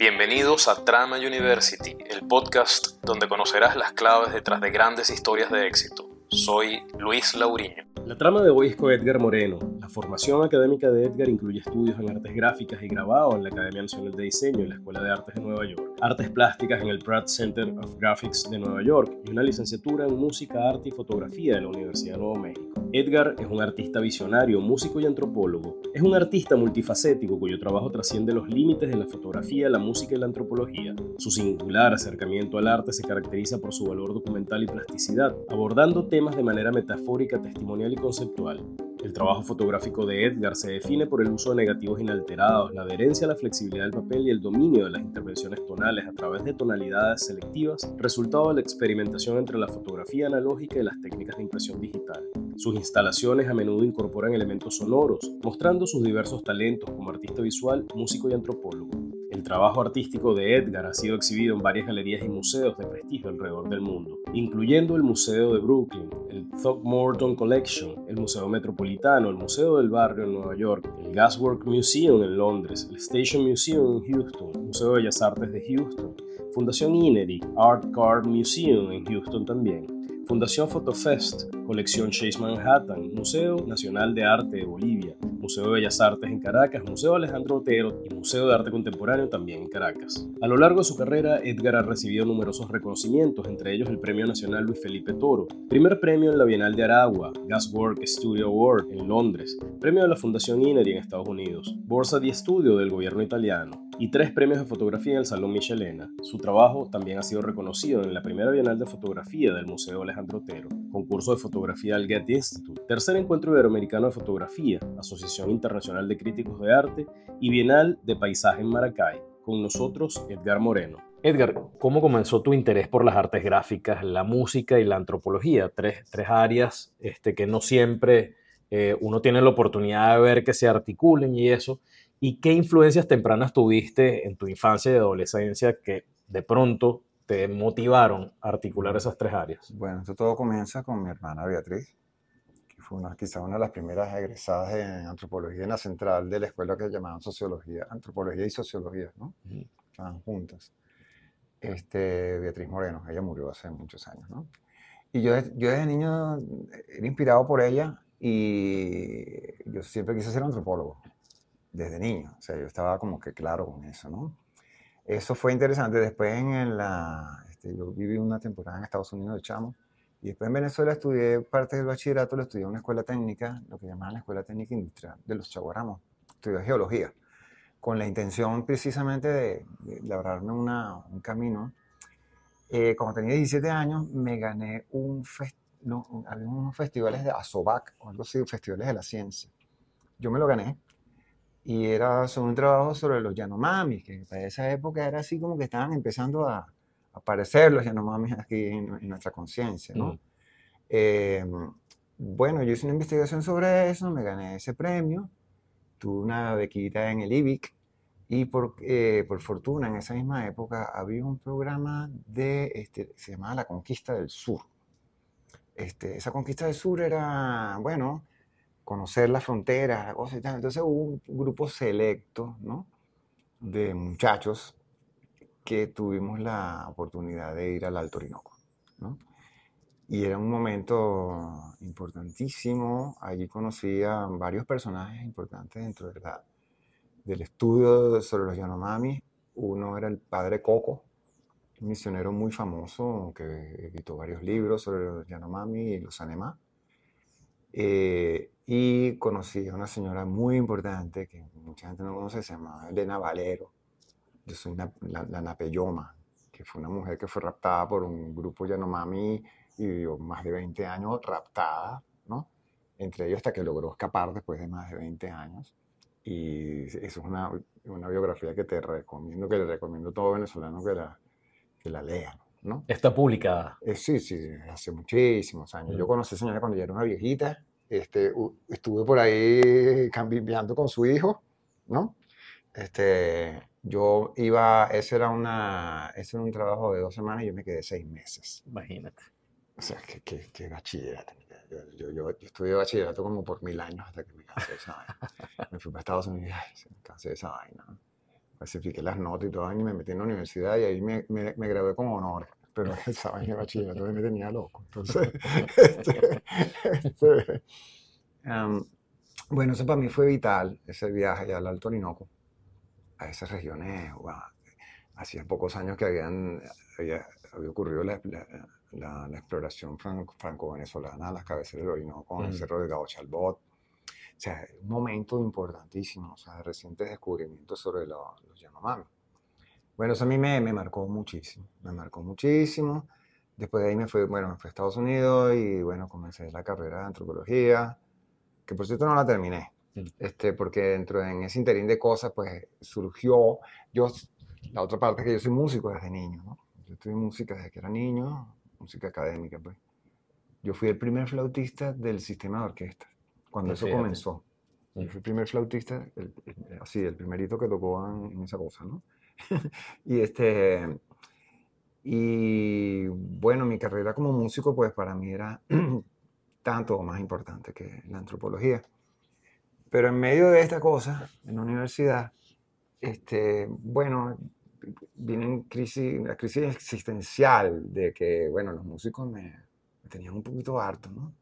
Bienvenidos a Trama University, el podcast donde conocerás las claves detrás de grandes historias de éxito. Soy Luis Lauriño. La trama de hoy es con Edgar Moreno. La formación académica de Edgar incluye estudios en artes gráficas y grabado en la Academia Nacional de Diseño y la Escuela de Artes de Nueva York, artes plásticas en el Pratt Center of Graphics de Nueva York y una licenciatura en música, arte y fotografía de la Universidad de Nuevo México. Edgar es un artista visionario, músico y antropólogo. Es un artista multifacético cuyo trabajo trasciende los límites de la fotografía, la música y la antropología. Su singular acercamiento al arte se caracteriza por su valor documental y plasticidad, abordando temas de manera metafórica, testimonial y conceptual. El trabajo fotográfico de Edgar se define por el uso de negativos inalterados, la adherencia a la flexibilidad del papel y el dominio de las intervenciones tonales a través de tonalidades selectivas, resultado de la experimentación entre la fotografía analógica y las técnicas de impresión digital. Sus instalaciones a menudo incorporan elementos sonoros, mostrando sus diversos talentos como artista visual, músico y antropólogo. El trabajo artístico de Edgar ha sido exhibido en varias galerías y museos de prestigio alrededor del mundo, incluyendo el Museo de Brooklyn, el Throckmorton Collection, el Museo Metropolitano, el Museo del Barrio en Nueva York, el Gaswork Museum en Londres, el Station Museum en Houston, el Museo de Bellas Artes de Houston, Fundación INERI, Art Card Museum en Houston también, Fundación Fotofest, Colección Chase Manhattan, Museo Nacional de Arte de Bolivia, Museo de Bellas Artes en Caracas, Museo Alejandro Otero y Museo de Arte Contemporáneo también en Caracas. A lo largo de su carrera, Edgar ha recibido numerosos reconocimientos, entre ellos el Premio Nacional Luis Felipe Toro, primer premio en la Bienal de Aragua, Gaswork Studio Award en Londres, premio de la Fundación INERI en Estados Unidos, Borsa di Estudio del gobierno italiano, y tres premios de fotografía en el Salón Michelena. Su trabajo también ha sido reconocido en la primera Bienal de Fotografía del Museo Alejandro Otero, concurso de fotografía del Getty Institute, tercer encuentro iberoamericano de fotografía, Asociación Internacional de Críticos de Arte y Bienal de Paisaje en Maracay. Con nosotros, Edgar Moreno. Edgar, ¿cómo comenzó tu interés por las artes gráficas, la música y la antropología? Tres, tres áreas este, que no siempre eh, uno tiene la oportunidad de ver que se articulen y eso. ¿Y qué influencias tempranas tuviste en tu infancia y adolescencia que de pronto te motivaron a articular esas tres áreas? Bueno, esto todo comienza con mi hermana Beatriz, que fue una, quizá una de las primeras egresadas en antropología en la central de la escuela que llamaban sociología, antropología y sociología, ¿no? Estaban juntas. Este, Beatriz Moreno, ella murió hace muchos años, ¿no? Y yo, yo desde niño era inspirado por ella y yo siempre quise ser antropólogo desde niño. O sea, yo estaba como que claro con eso, ¿no? Eso fue interesante. Después en la, este, yo viví una temporada en Estados Unidos de chamo y después en Venezuela estudié parte del bachillerato, lo estudié en una escuela técnica, lo que llamaban la Escuela Técnica Industrial de los Chaguaramos. Estudié geología, con la intención precisamente de, labrarme una, un camino. Eh, cuando tenía 17 años me gané un no, había unos festivales de ASOBAC o algo así, festivales de la ciencia. Yo me lo gané y era sobre un trabajo sobre los Yanomamis, que para esa época era así como que estaban empezando a, aparecer los Yanomamis aquí en, nuestra conciencia, ¿no? Eh, bueno, yo hice una investigación sobre eso, me gané ese premio, tuve una bequita en el IBIC y por, eh, por fortuna en esa misma época había un programa de, este, se llamaba La Conquista del Sur. Este, esa Conquista del Sur era, bueno, conocer la frontera, la cosa y tal. Entonces hubo un grupo selecto, ¿no? De muchachos que tuvimos la oportunidad de ir al Alto Orinoco, ¿no? Y era un momento importantísimo. Allí conocí a varios personajes importantes dentro de la, del estudio sobre los Yanomami. Uno era el padre Coco, un misionero muy famoso que editó varios libros sobre los Yanomami y los Anemá. Eh, y conocí a una señora muy importante que mucha gente no conoce, se llama Elena Valero. Yo soy la, Napeyoma, que fue una mujer que fue raptada por un grupo Yanomami y vivió más de 20 años raptada, ¿no? Entre ellos hasta que logró escapar después de más de 20 años. Y eso es una, una biografía que te recomiendo, que le recomiendo a todo venezolano que la, que la lean. ¿no? Está publicada. Eh, sí, sí, hace muchísimos años. Yo conocí a esa señora cuando ya era una viejita. Este, estuve por ahí cambiando con su hijo, ¿no? Este, yo iba, ese era, una, ese era un trabajo de dos semanas y yo me quedé seis meses. Imagínate. O sea, que, que, que bachillerato. Yo, yo, yo, estudié bachillerato como por mil años hasta que me cansé de esa vaina. me fui para Estados Unidos y me cansé de esa vaina. clasifiqué las notas y todo, y me metí en la universidad y ahí me, me, me gradué con honor. Pero esa vaina de bachillerato me tenía loco. Entonces, este, este, um, bueno, eso para mí fue vital, ese viaje al Alto Orinoco, a esas regiones. Wow. Hacía pocos años que habían, había, había ocurrido la, la, la, la exploración franco- franco-venezolana a las cabeceras del Orinoco, con el Mm. cerro de Gao Chalbot. O sea, un momento importantísimo, o sea, de recientes descubrimientos sobre lo- los Yanomami. Bueno, eso a mí me, me marcó muchísimo, me marcó muchísimo. Después de ahí me fui, bueno, me fui a Estados Unidos y bueno, comencé la carrera de antropología, que por cierto no la terminé, Mm. este, porque dentro de en ese interín de cosas, pues surgió, yo, la otra parte es que yo soy músico desde niño, ¿no? Yo estudié música desde que era niño, música académica, pues. Yo fui el primer flautista del sistema de orquesta, cuando eso Fíjate. comenzó. Yo fui el primer flautista, el- el- así, el primerito que tocó en, en esa cosa, ¿no? y este, y bueno, mi carrera como músico, pues para mí era tanto o más importante que la antropología. Pero en medio de esta cosa, en la universidad, este, bueno, vine en crisis, la crisis existencial de que, bueno, los músicos me, me tenían un poquito harto, ¿no?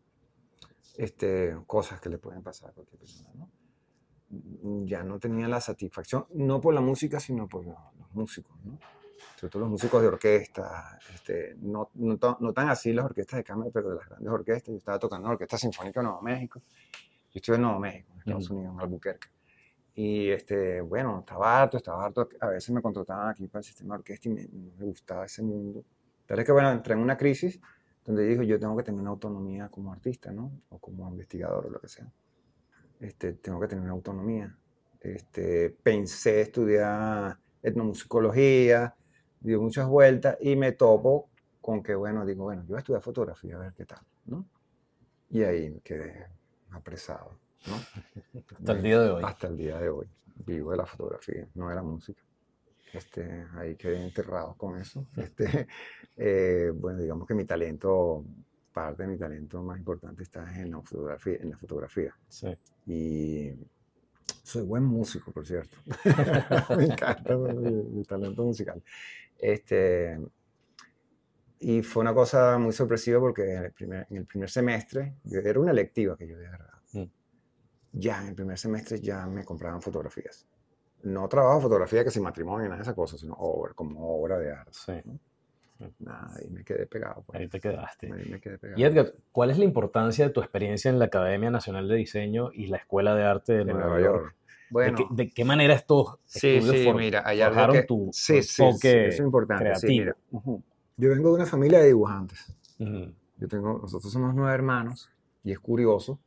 Este, cosas que le pueden pasar a cualquier persona, ¿no? Ya no tenía la satisfacción, no por la música, sino por los, los músicos, ¿no? Sobre todo los músicos de orquesta, este, no, no, no tan así las orquestas de cámara, pero de las grandes orquestas. Yo estaba tocando en la Orquesta Sinfónica de Nuevo México. Yo estuve en Nuevo México, en Estados Ujú. Unidos, en Albuquerque. Y este, bueno, estaba harto, estaba harto. A veces me contrataban aquí para el sistema de orquesta y me, me gustaba ese mundo. Tal es que, bueno, entré en una crisis donde dijo, yo tengo que tener una autonomía como artista, ¿no? O como investigador o lo que sea. Este, tengo que tener una autonomía. Este, pensé estudiar etnomusicología, di muchas vueltas y me topo con que, bueno, digo, bueno, yo voy a estudiar fotografía a ver qué tal, ¿no? Y ahí me quedé apresado, ¿no? Hasta el día de hoy. Hasta el día de hoy. Vivo de la fotografía, no de la música. Este, ahí quedé enterrado con eso. Este, eh, bueno, digamos que mi talento, parte de mi talento más importante está en la fotografía. En la fotografía. Sí. Y soy buen músico, por cierto. Me encanta mi, mi talento musical. Este, y fue una cosa muy sorpresiva porque en el primer, en el primer semestre, yo- era una electiva que yo había agarrado. Mm. Ya en el primer semestre ya me compraban fotografías. No trabajo fotografía que sin matrimonio ni nada de esas cosas, sino obra, como obra de arte. Sí. Nada, y me quedé pegado. pues. Ahí te quedaste. Ahí me quedé pegado. Y Edgar, ¿cuál es la importancia de tu experiencia en la Academia Nacional de Diseño y la Escuela de Arte de en Nueva, York? ¿De, Bueno, qué, de qué manera estos Sí, estudios sí, for- mira, hay forjaron que- tu, sí, enfoque eso es importante. sí, creativo? mira. Ujú. Yo vengo de una familia de dibujantes. Ujú. Yo tengo, nosotros somos nueve hermanos y es curioso,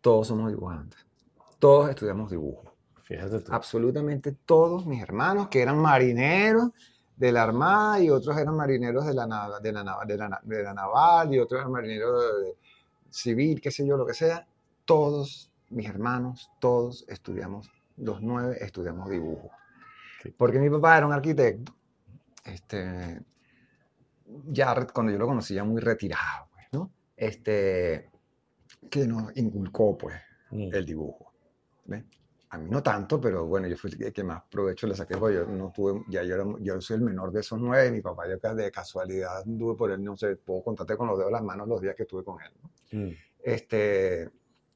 todos somos dibujantes. Todos estudiamos dibujo. Fíjate tú. Absolutamente todos mis hermanos que eran marineros de la Armada y otros eran marineros de la, de la, de la, de la naval y otros eran marineros civil, qué sé yo, lo que sea. Todos mis hermanos, todos estudiamos, los nueve estudiamos dibujo. Sí. Porque mi papá era un arquitecto, este, ya cuando yo lo conocí ya muy retirado, pues, ¿no? Este, que nos inculcó, pues, Mm. el dibujo. ¿ves? A mí no tanto, pero bueno, yo fui el que más provecho le saqué, porque yo no tuve, ya yo, era, yo soy el menor de esos nueve, y mi papá yo de casualidad anduve por él, no sé, puedo contarte con los dedos de las manos los días que estuve con él. ¿no? Mm. Este,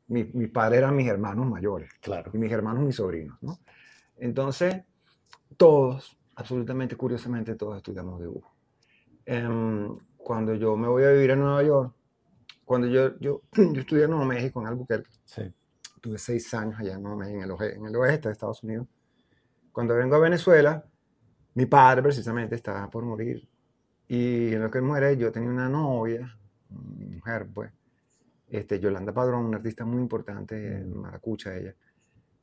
mi, mi padre eran mis hermanos mayores, Claro. y mis hermanos mis sobrinos, ¿no? Entonces, todos, absolutamente curiosamente, todos estudiamos dibujo. Em, cuando yo me voy a vivir a Nueva York, cuando yo, yo, yo estudié en Nuevo México, en Albuquerque, Sí. Tuve seis años allá en, el en el oeste de Estados Unidos. Cuando vengo a Venezuela, mi padre precisamente estaba por morir. Y en lo que él muere, yo tenía una novia, mi mujer, pues, este, Yolanda Padrón, una artista muy importante, maracucha ella.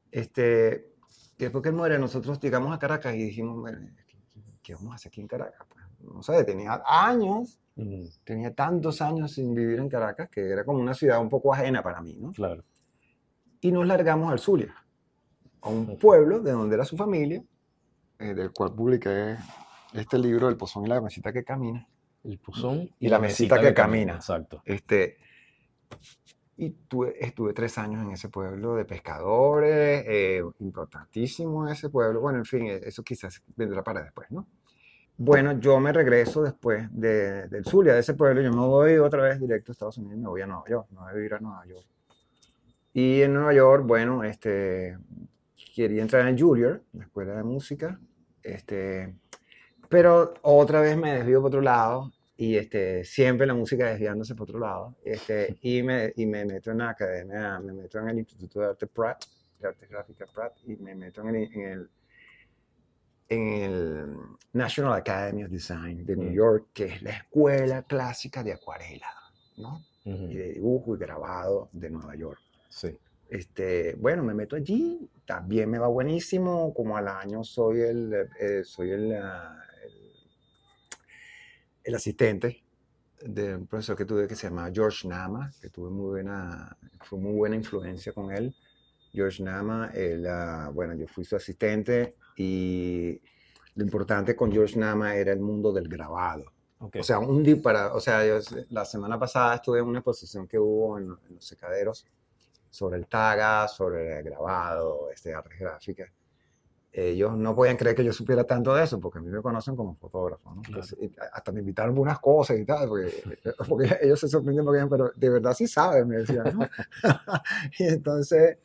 Este, y después que él muere, nosotros llegamos a Caracas y dijimos, bueno, ¿qué, qué vamos a hacer aquí en Caracas? Pues, no sé, tenía años, Mm. tenía tantos años sin vivir en Caracas que era como una ciudad un poco ajena para mí, ¿no? Claro. Y nos largamos al Zulia, a un pueblo de donde era su familia, eh, del cual publiqué este libro, El Pozón y la Mesita que Camina. El puzón Y la mesita que camina. Exacto. Este, Y tuve, estuve tres años en ese pueblo de pescadores, eh, importantísimo ese pueblo. Bueno, en fin, e, eso quizás vendrá para después, ¿no? Bueno, yo me regreso después de, del Zulia, de ese pueblo, yo me voy otra vez directo a Estados Unidos, me voy a Nueva York, me voy a vivir a Nueva York. Y en Nueva York, bueno, este, quería entrar en Juilliard, la escuela de música, este, pero otra vez me desvío por otro lado y este, siempre la música desviándose por otro lado. Este, y, me, y me meto en la academia, me meto en el Instituto de Arte Pratt, de Arte Gráfica Pratt, y me meto en el, en el, en el National Academy of Design de New York, que es la escuela clásica de acuarela, ¿no? Y de dibujo y grabado de Nueva York. Sí. Este, bueno, me meto allí, también me va buenísimo, como al año soy el, eh, soy el, ah, el asistente de un profesor que tuve que se llama George Nama, que tuve muy buena, fue muy buena influencia con él. George Nama, él, uh, bueno, yo fui su asistente y lo importante con George Nama era el mundo del grabado. Okay. O sea, un para, o sea, yo, la semana pasada estuve en una exposición que hubo en, en los secaderos sobre el taga, sobre el grabado, este, artes gráficas ellos no podían creer que yo supiera tanto de eso, porque a mí me conocen como fotógrafo, ¿no? Claro. Entonces, hasta me invitaron a unas cosas y tal, porque, porque ellos se sorprenden porque pero de verdad sí saben, me decían, ¿no? y entonces,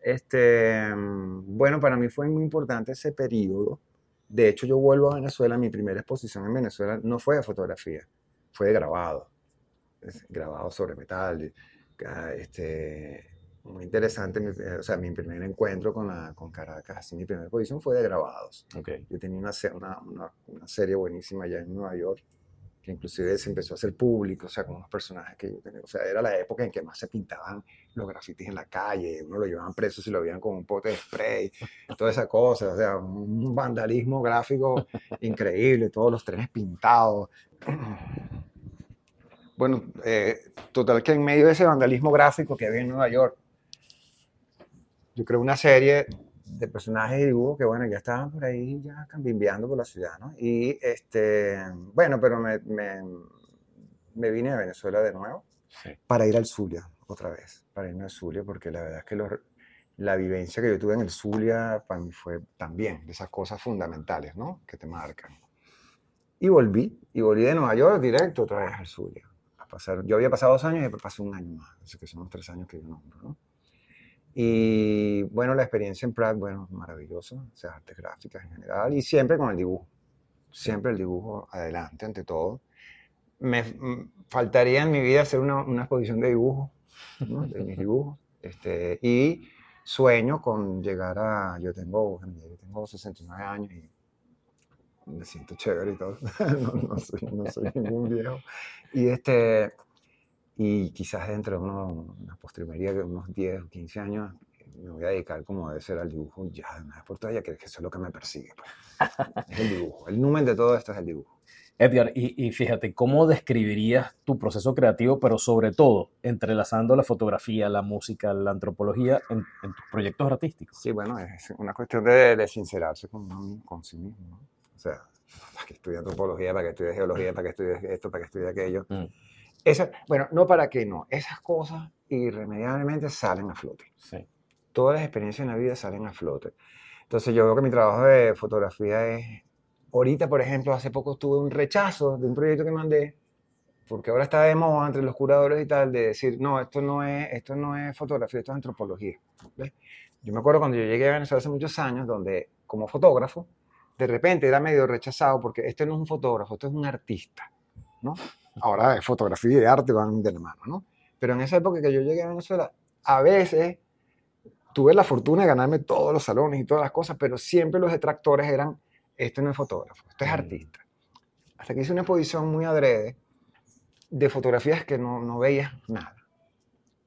este, bueno, para mí fue muy importante ese periodo. De hecho, yo vuelvo a Venezuela, mi primera exposición en Venezuela no fue de fotografía, fue de grabado, grabado sobre metal, este, muy interesante, mi, o sea, mi primer encuentro con, la, con Caracas, así mi primera posición fue de grabados. Okay. Yo tenía una, una, una, una, serie buenísima allá en Nueva York, que inclusive se empezó a hacer público, o sea, con unos personajes que yo tenía, o sea, era la época en que más se pintaban los grafitis en la calle, uno lo llevaban preso si lo veían con un pote de spray, toda esa cosa, o sea, un vandalismo gráfico increíble, todos los trenes pintados. Bueno, eh, total que en medio de ese vandalismo gráfico que había en Nueva York, yo creo una serie de personajes y dibujos que, bueno, ya estaban por ahí ya cambimbeando por la ciudad, ¿no? Y, este, bueno, pero me, me, me vine a Venezuela de nuevo sí. para ir al Zulia otra vez, para irme al Zulia, porque la verdad es que los, la vivencia que yo tuve en el Zulia para mí fue también de esas cosas fundamentales, ¿no? Que te marcan. Y volví, y volví de Nueva York directo otra vez al Zulia. A pasar, yo había pasado dos años y pasé un año más, así que son los tres años que yo nombro, ¿no? Y bueno, la experiencia en Pratt, bueno, maravillosa, o sea, artes gráficas en general, y siempre con el dibujo, siempre el dibujo adelante ante todo. Me faltaría en mi vida hacer una, una exposición de dibujo, ¿no? de mis dibujos, este, y sueño con llegar a, yo tengo, yo tengo 69 años y me siento chévere y todo, no, no, soy, no soy ningún viejo, y este, y quizás dentro de uno, una postrimería de unos 10 o 15 años me voy a dedicar como debe ser al dibujo ya de una por todas, ya que eso es lo que me persigue. Pues. Es el dibujo. El número de todo esto es el dibujo. Edgar, y, y, fíjate, ¿cómo describirías tu proceso creativo, pero sobre todo entrelazando la fotografía, la música, la antropología en, en tus proyectos artísticos? Sí, bueno, es una cuestión de, de sincerarse con, con sí mismo. ¿no? O sea, para que estudie antropología, para que estudie geología, para que estudie esto, para que estudie aquello. Mm. Esa, bueno, no para qué, no. Esas cosas irremediablemente salen a flote. Sí. Todas las experiencias en la vida salen a flote. Entonces yo veo que mi trabajo de fotografía es... Ahorita, por ejemplo, hace poco tuve un rechazo de un proyecto que mandé, porque ahora está de moda entre los curadores y tal, de decir, no, esto no es, esto no es fotografía, esto es antropología. ¿Ves? Yo me acuerdo cuando yo llegué a Venezuela hace muchos años, donde como fotógrafo, de repente era medio rechazado porque este no es un fotógrafo, esto es un artista, ¿no? Ahora fotografía y arte van de la mano, ¿no? Pero en esa época que yo llegué a Venezuela, a veces tuve la fortuna de ganarme todos los salones y todas las cosas, pero siempre los detractores eran, este no es fotógrafo, este es artista. Hasta que hice una exposición muy adrede de fotografías que no, no veías nada.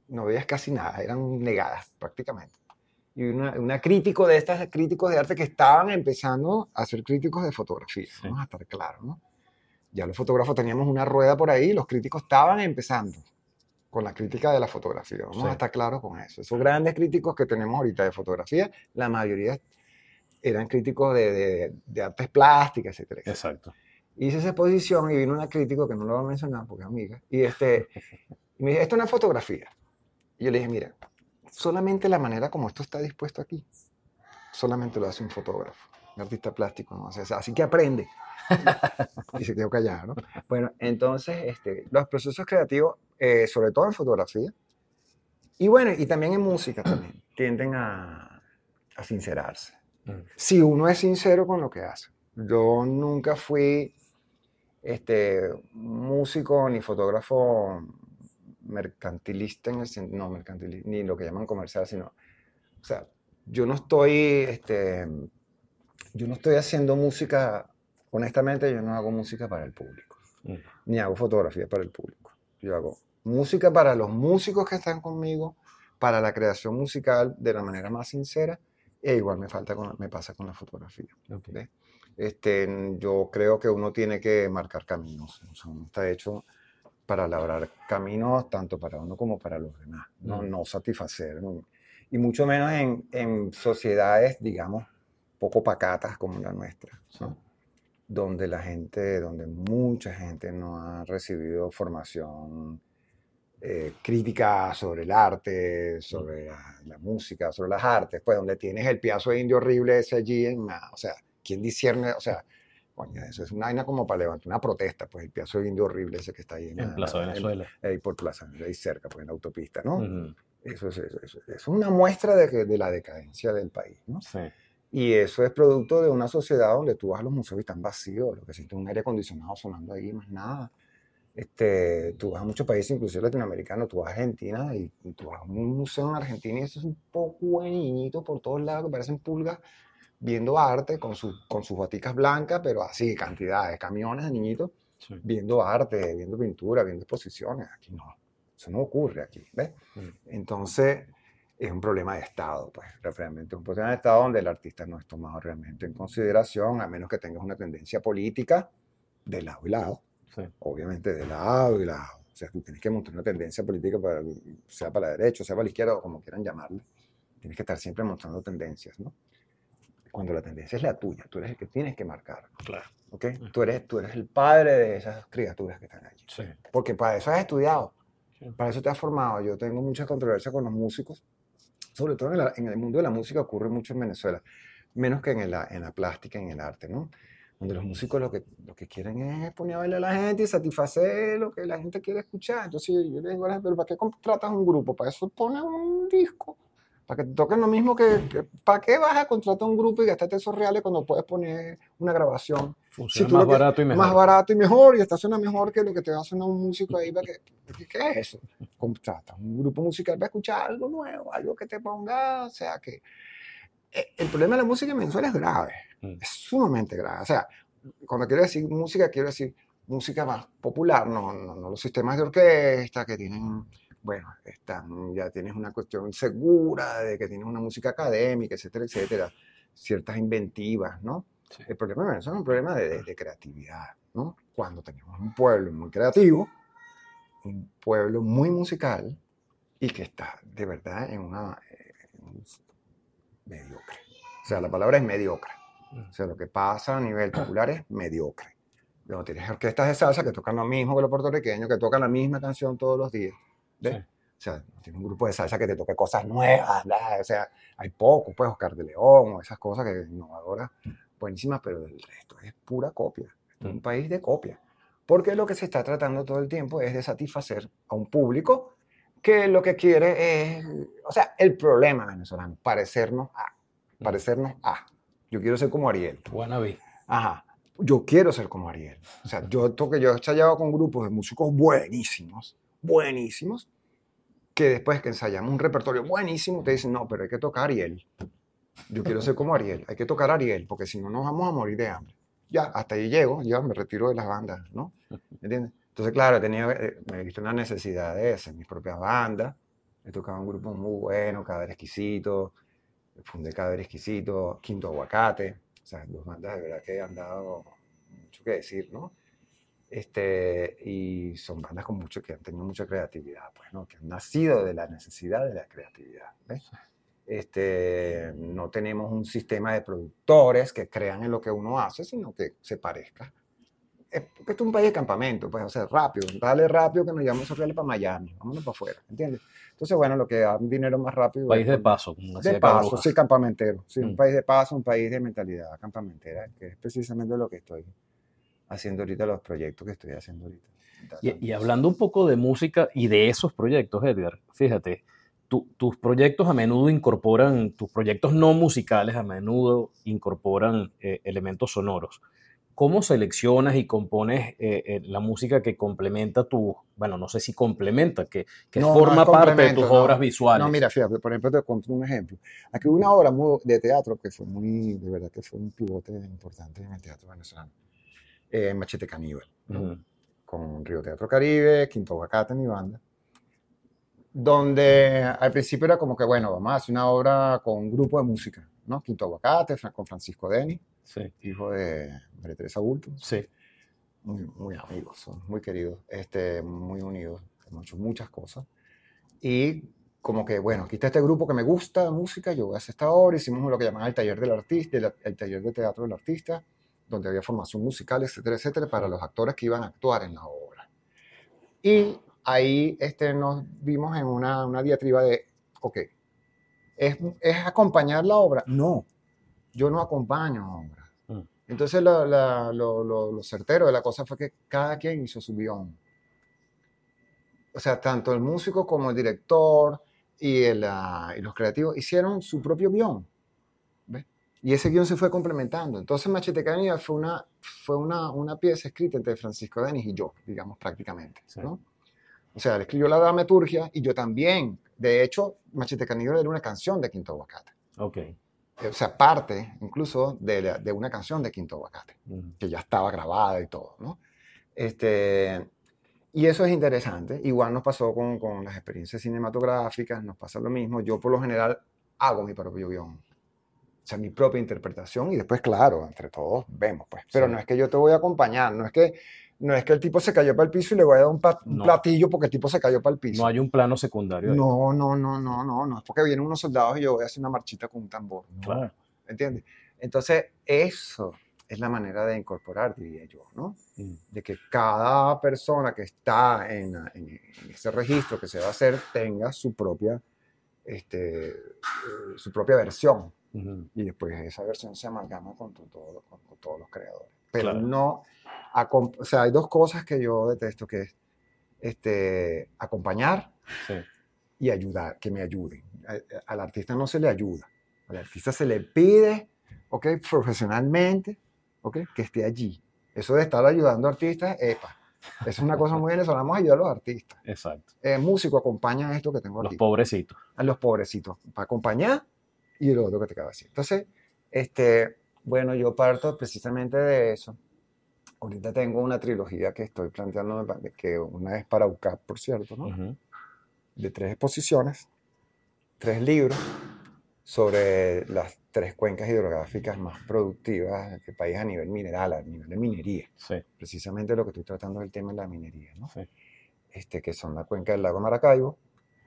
No veías casi nada, eran negadas prácticamente. Y una, una crítico de estas críticos de arte que estaban empezando a ser críticos de fotografía, sí. vamos a estar claros, ¿no? Ya los fotógrafos teníamos una rueda por ahí, los críticos estaban empezando con la crítica de la fotografía. Vamos sí. a estar claros con eso. Esos grandes críticos que tenemos ahorita de fotografía, la mayoría eran críticos de, de, de artes plásticas, etc. Exacto. Hice esa exposición y vino una crítico que no lo voy a mencionar porque es amiga, y, este, me dice, esto es una fotografía. Y yo le dije, mira, solamente la manera como esto está dispuesto aquí, solamente lo hace un fotógrafo, un artista plástico, ¿no? O sea, así que aprende. y se quedó callado, ¿no? Bueno, entonces, este, los procesos creativos, eh, sobre todo en fotografía, y bueno, y también en música también, tienden a, a sincerarse. Mm. Si uno es sincero con lo que hace. Yo nunca fui este, músico ni fotógrafo mercantilista en el no mercantilista, ni lo que llaman comercial, sino, o sea, yo no estoy, este, yo no estoy haciendo música, honestamente, yo no hago música para el público, Mm. ni hago fotografía para el público. Yo hago música para los músicos que están conmigo, para la creación musical de la manera más sincera, e igual me, falta con, me pasa con la fotografía. Ok. ¿ves? Este, yo creo que uno tiene que marcar caminos. O sea, uno está hecho para labrar caminos tanto para uno como para los demás. No, no satisfacer. Y mucho menos en, en sociedades, digamos, poco pacatas como la nuestra. ¿no? Donde la gente, donde mucha gente no ha recibido formación eh, crítica sobre el arte, sobre la, la música, sobre las artes, pues donde tienes el piazo de indio horrible ese allí, en o sea, ¿quién discierne? O sea, coño, eso es una vaina como para levantar una protesta, pues el piazo indio horrible ese que está ahí en, En la- Plaza en- Venezuela. ahí por Plaza, ahí cerca, pues en la autopista, ¿no? Ujú. Eso es, eso, es- es una muestra de, que- de la decadencia del país, ¿no? Sí. Y eso es producto de una sociedad donde tú vas a los museos y están vacíos, lo que sientes es un aire acondicionado sonando ahí, más nada. Este, tú vas a muchos países, inclusive latinoamericanos, tú vas a Argentina y tú vas a un museo en Argentina y eso es un poco de niñitos por todos lados que parecen pulgas viendo arte con, sus con sus boticas blancas, pero así, cantidades, camiones de niñitos sí. viendo arte, viendo pintura, viendo exposiciones. Aquí no, eso no ocurre aquí, ¿ves? Mm. Entonces, es un problema de Estado, pues, realmente es un problema de Estado donde el artista no es tomado realmente en consideración, a menos que tengas una tendencia política de lado y lado, Sí. obviamente de lado y lado. O sea, tú tienes que montar una tendencia política, para, sea para la derecha, sea para la izquierda, o como quieran llamarle. Tienes que estar siempre mostrando tendencias, ¿no? Cuando la tendencia es la tuya, tú eres el que tienes que marcar, Claro. ¿ok? Tú eres, tú eres el padre de esas criaturas que están allí. Sí. Porque para eso has estudiado, Sí. para eso te has formado. Yo tengo mucha controversia con los músicos, sobre todo en, la- en el mundo de la música ocurre mucho en Venezuela, menos que en la, en la plástica, en el arte, ¿no? Donde los músicos lo que, lo que quieren es poner a bailar a la gente y satisfacer lo que la gente quiere escuchar. Entonces yo, yo le digo a la gente, pero ¿para qué contratas un grupo? Para eso pones un disco. Para que te toquen lo mismo que, que- ¿Para qué vas a contratar un grupo y gastarte esos reales cuando puedes poner una grabación Funciona más que- barato y mejor. más barato y mejor, y suena mejor que lo que te va a sonar un músico ahí. Para que, ¿qué, qué es eso? Contrata un grupo musical para escuchar algo nuevo, algo que te ponga, o sea, que... eh, El problema de la música en Venezuela es grave, Mm. es sumamente grave. O sea, cuando quiero decir música, quiero decir música más popular, no, no, no los sistemas de orquesta que tienen, bueno, están, ya tienes una cuestión segura de que tienes una música académica, etcétera, etcétera, ciertas inventivas, ¿no? Sí. El problema de Venezuela es un problema de, de- de creatividad, ¿no? Cuando tenemos un pueblo muy creativo, un pueblo muy musical y que está de verdad en una eh, en mediocre. O sea, la palabra es mediocre. O sea, lo que pasa a nivel popular es mediocre. Luego tienes orquestas de salsa que tocan lo mismo que los puertorriqueños, que tocan la misma canción todos los días. ¿Ves? Sí. O sea, no tienes un grupo de salsa que te toque cosas nuevas, bla, o sea, hay poco, pues Oscar de León o esas cosas que innovadoras, buenísimas, pero el resto es pura copia. Esto es un Mm. país de copia. Porque lo que se está tratando todo el tiempo es de satisfacer a un público que lo que quiere es, o sea, el problema venezolano, parecernos a, parecernos a. Yo quiero ser como Ariel. Wannabe. Ajá. Yo quiero ser como Ariel. O sea, yo, esto que yo he ensayado con grupos de músicos buenísimos, buenísimos, que después que ensayamos un repertorio buenísimo, te dicen, no, pero hay que tocar Ariel. Yo quiero ser como Ariel, hay que tocar Ariel, porque si no nos vamos a morir de hambre. Ya, hasta ahí llego, ya me retiro de las bandas, ¿no? Entonces, claro, tenido, eh, me he visto una necesidad de hacer mis propias bandas. He tocado un grupo muy bueno, Cadáver Exquisito, fundé Cadáver Exquisito, Quinto Aguacate, o sea, dos bandas de verdad que han dado mucho que decir, ¿no? Este, y son bandas con mucho, que han tenido mucha creatividad, pues, ¿no? Que han nacido de la necesidad de la creatividad, ¿ves? Este, no tenemos un sistema de productores que crean en lo que uno hace, sino que se parezca es porque esto es un país de campamento, pues, o sea, rápido, dale rápido que nos llevamos a para Miami, vámonos para afuera, ¿entiendes? Entonces, bueno, lo que da dinero más rápido. País de paso. Como de paso, sí, campamentero, sí, un mm. país de paso, un país de mentalidad campamentera, que es precisamente lo que estoy haciendo ahorita, los proyectos que estoy haciendo ahorita. Y, y hablando un poco de música y de esos proyectos, Edgar, fíjate, tus proyectos a menudo incorporan, tus proyectos no musicales a menudo incorporan eh, elementos sonoros. ¿Cómo seleccionas y compones eh, eh, la música que complementa tu, bueno, no sé si complementa, que, que forma parte de tus obras visuales? No, mira, fíjate, por ejemplo, te conto un ejemplo. Aquí hubo una obra de teatro que fue muy, de verdad que fue un pivote importante en el teatro venezolano, Machete Caníbal, con Río Teatro Caribe, Quinto Aguacate, mi banda donde al principio era como que, bueno, vamos a hacer una obra con un grupo de música, ¿no? Quinto Aguacate, con Francisco Deni, hijo de María Teresa Bulto. Sí. Muy, muy amigos, son muy queridos, este, muy unidos, hemos hecho muchas cosas. Y como que, bueno, aquí está este grupo que me gusta música, yo voy a hacer esta obra, hicimos lo que llaman el taller del artista, el, taller de teatro del artista, donde había formación musical, etcétera, etcétera, para los actores que iban a actuar en la obra. Y ahí este, nos vimos en una, una diatriba de, ok, ¿es, ¿es, acompañar la obra? No, yo no acompaño obra. Mm. Entonces lo, lo, certero de la cosa fue que cada quien hizo su guion. O sea, tanto el músico como el director y, el, ah, y los creativos hicieron su propio guion. Y ese guion se fue complementando. Entonces Machete Canilla fue una, fue una, una pieza escrita entre Francisco Denis y yo, digamos, prácticamente. ¿no? O sea, él escribió la dramaturgia y yo también. De hecho, Machete Canigro era una canción de Quinto Aguacate. Ok. Eh, o sea, parte incluso de, de una canción de Quinto Aguacate, que ya estaba grabada y todo, ¿no? Este, y eso es interesante. Igual nos pasó con, con, las experiencias cinematográficas, nos pasa lo mismo. Yo por lo general hago mi propio guion. Sea, mi propia interpretación y después, claro, entre todos vemos, pues. Pero no es que yo te voy a acompañar, no es que no es que el tipo se cayó para el piso y le voy a dar un, platillo porque el tipo se cayó para el piso. No hay un plano secundario. No, no, no, no, no, no. Es porque vienen unos soldados y yo voy a hacer una marchita con un tambor. Claro. ¿Entiendes? Entonces, eso es la manera de incorporar, diría yo, ¿no? Mm. De que cada persona que está en, ese registro que se va a hacer tenga su propia, este, eh, su propia versión. Y después esa versión se amalgama con, todo, con, todos los creadores. Pero no o sea, hay dos cosas que yo detesto, que es este, acompañar y ayudar, que me ayuden. Al artista no se le ayuda, al artista se le pide, ¿ok? Profesionalmente, ¿ok? Que esté allí. Eso de estar ayudando a artistas, epa, es una cosa muy venezolana, vamos a ayudar a los artistas. Exacto. El músico acompaña esto que tengo aquí. Los pobrecitos. A los pobrecitos, para acompañar y lo otro que te acaba de decir. Entonces, este, bueno, yo parto precisamente de eso ahorita tengo una trilogía que estoy planteando, que una es para UCAP, por cierto, ¿no? De tres exposiciones, tres libros sobre las tres cuencas hidrográficas más productivas del país a nivel mineral, a nivel de minería. Sí. Precisamente lo que estoy tratando es el tema de la minería, ¿no? Sí. Este, que son la cuenca del lago Maracaibo,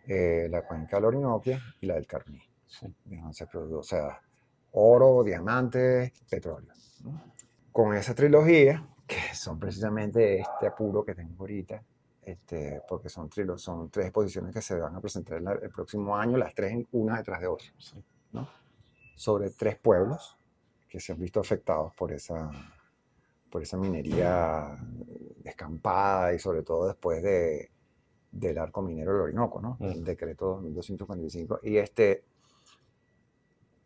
eh, la cuenca del Orinoco y la del Carmí. Sí. Se o sea, oro, diamantes, petróleo. Con esa trilogía que son precisamente este apuro que tengo ahorita, este, porque son, son tres exposiciones que se van a presentar el, próximo año, las tres una detrás de otra, ¿no? sobre tres pueblos que se han visto afectados por esa, por esa minería descampada y sobre todo después de, del arco minero del Orinoco, ¿no? el decreto 2245. Y este,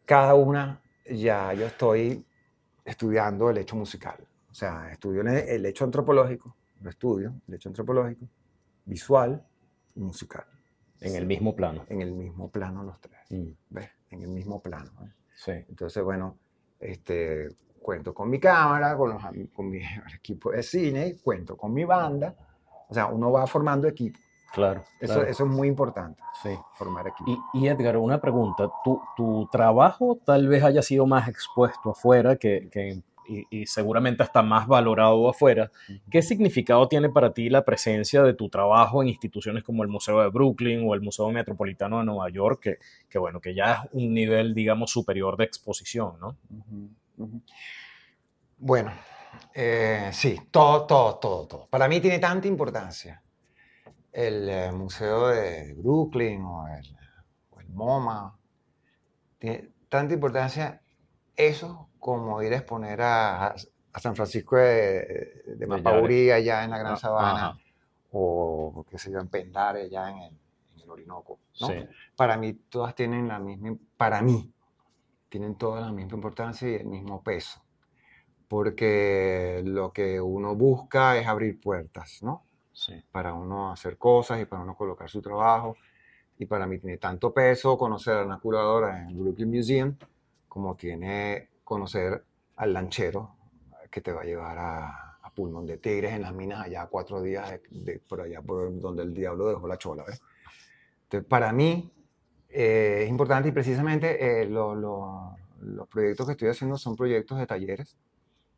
cada una ya yo estoy estudiando el hecho musical. O sea, estudio el hecho antropológico, lo estudio, el hecho antropológico, visual y musical. En el mismo plano. En el mismo plano los tres. Mm. ¿Ves? En el mismo plano. ¿eh? Sí. Entonces, bueno, este, cuento con mi cámara, con, los, con mi equipo de cine, cuento con mi banda. O sea, uno va formando equipo. Claro. Eso, eso es muy importante. Sí. Formar equipo. Y, y, Edgar, una pregunta. ¿Tu, ¿Tu, trabajo tal vez haya sido más expuesto afuera que, que y, seguramente hasta más valorado afuera. ¿Qué significado tiene para ti la presencia de tu trabajo en instituciones como el Museo de Brooklyn o el Museo Metropolitano de Nueva York, que, que bueno, que ya es un nivel, digamos, superior de exposición, ¿no? Bueno, Eh, sí, todo, todo, todo, todo. Para mí tiene tanta importancia el eh, Museo de Brooklyn o el, o el MoMA. Tiene tanta importancia eso como ir a exponer a, a San Francisco de, de Mapaurí allá en la Gran Ah, Sabana ajá. o qué sé yo, en Pendare allá en el, en el Orinoco. ¿no? Sí. Para mí todas tienen la misma, para mí, tienen todas la misma importancia y el mismo peso. Porque lo que uno busca es abrir puertas, ¿no? Sí. Para uno hacer cosas y para uno colocar su trabajo. Y para mí tiene tanto peso conocer a una curadora en el Brooklyn Museum como tiene conocer al lanchero que te va a llevar a, a Pulmón de Tigres en las minas allá cuatro días de, de- por allá por donde el diablo dejó la chola, ¿ves? Entonces, para mí eh, es importante y precisamente eh, lo- lo- los proyectos que estoy haciendo son proyectos de talleres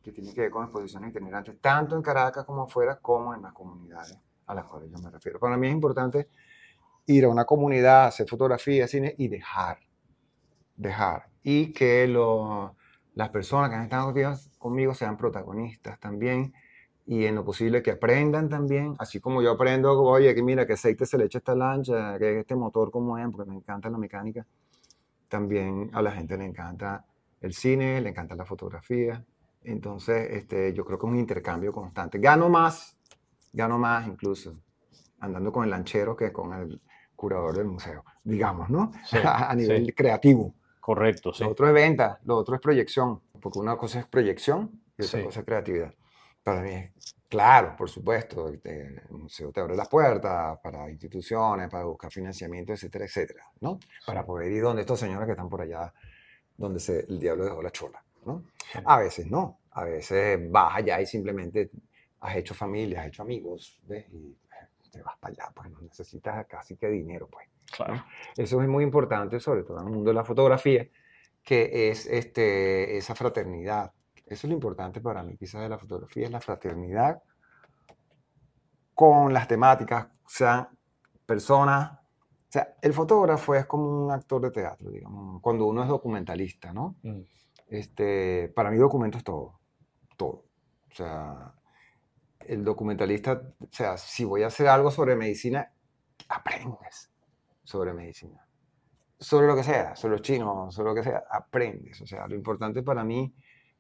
que tienen que ver con exposiciones itinerantes, tanto en Caracas como afuera, como en las comunidades a las cuales yo me refiero. Para mí es importante ir a una comunidad, hacer fotografía, cine y dejar, dejar. Y que lo- las personas que han estado conmigo sean protagonistas también y en lo posible que aprendan también, así como yo aprendo, oye, que mira, que aceite se le echa a esta lancha, que este motor como es, porque me encanta la mecánica, también a la gente le encanta el cine, le encanta la fotografía, entonces este, yo creo que es un intercambio constante. Gano más, gano más incluso andando con el lanchero que con el curador del museo, digamos, ¿no? Sí, a nivel sí. creativo. Correcto, sí. Lo otro es venta, lo otro es proyección, porque una cosa es proyección y otra Sí. cosa es creatividad. Para mí, es claro, por supuesto, este, el museo te abre las puertas para instituciones, para buscar financiamiento, etcétera, etcétera, ¿no? Para poder ir donde estos señores que están por allá, donde se, el diablo dejó la chola, ¿no? A veces no, a veces vas allá y simplemente has hecho familia, has hecho amigos, ¿ves? Y te vas para allá, pues no necesitas casi que dinero, pues. Claro. Eso es muy importante, sobre todo en el mundo de la fotografía, que es este, esa fraternidad. Eso es lo importante para mí, quizás de la fotografía, es la fraternidad con las temáticas, sean personas. O sea, el fotógrafo es como un actor de teatro, digamos, cuando uno es documentalista, ¿no? Mm. Este, para mí documento es todo, todo. O sea, el documentalista, o sea, si voy a hacer algo sobre medicina, aprendes sobre medicina. Sobre lo que sea, sobre los chinos, sobre lo que sea, aprendes. O sea, lo importante para mí,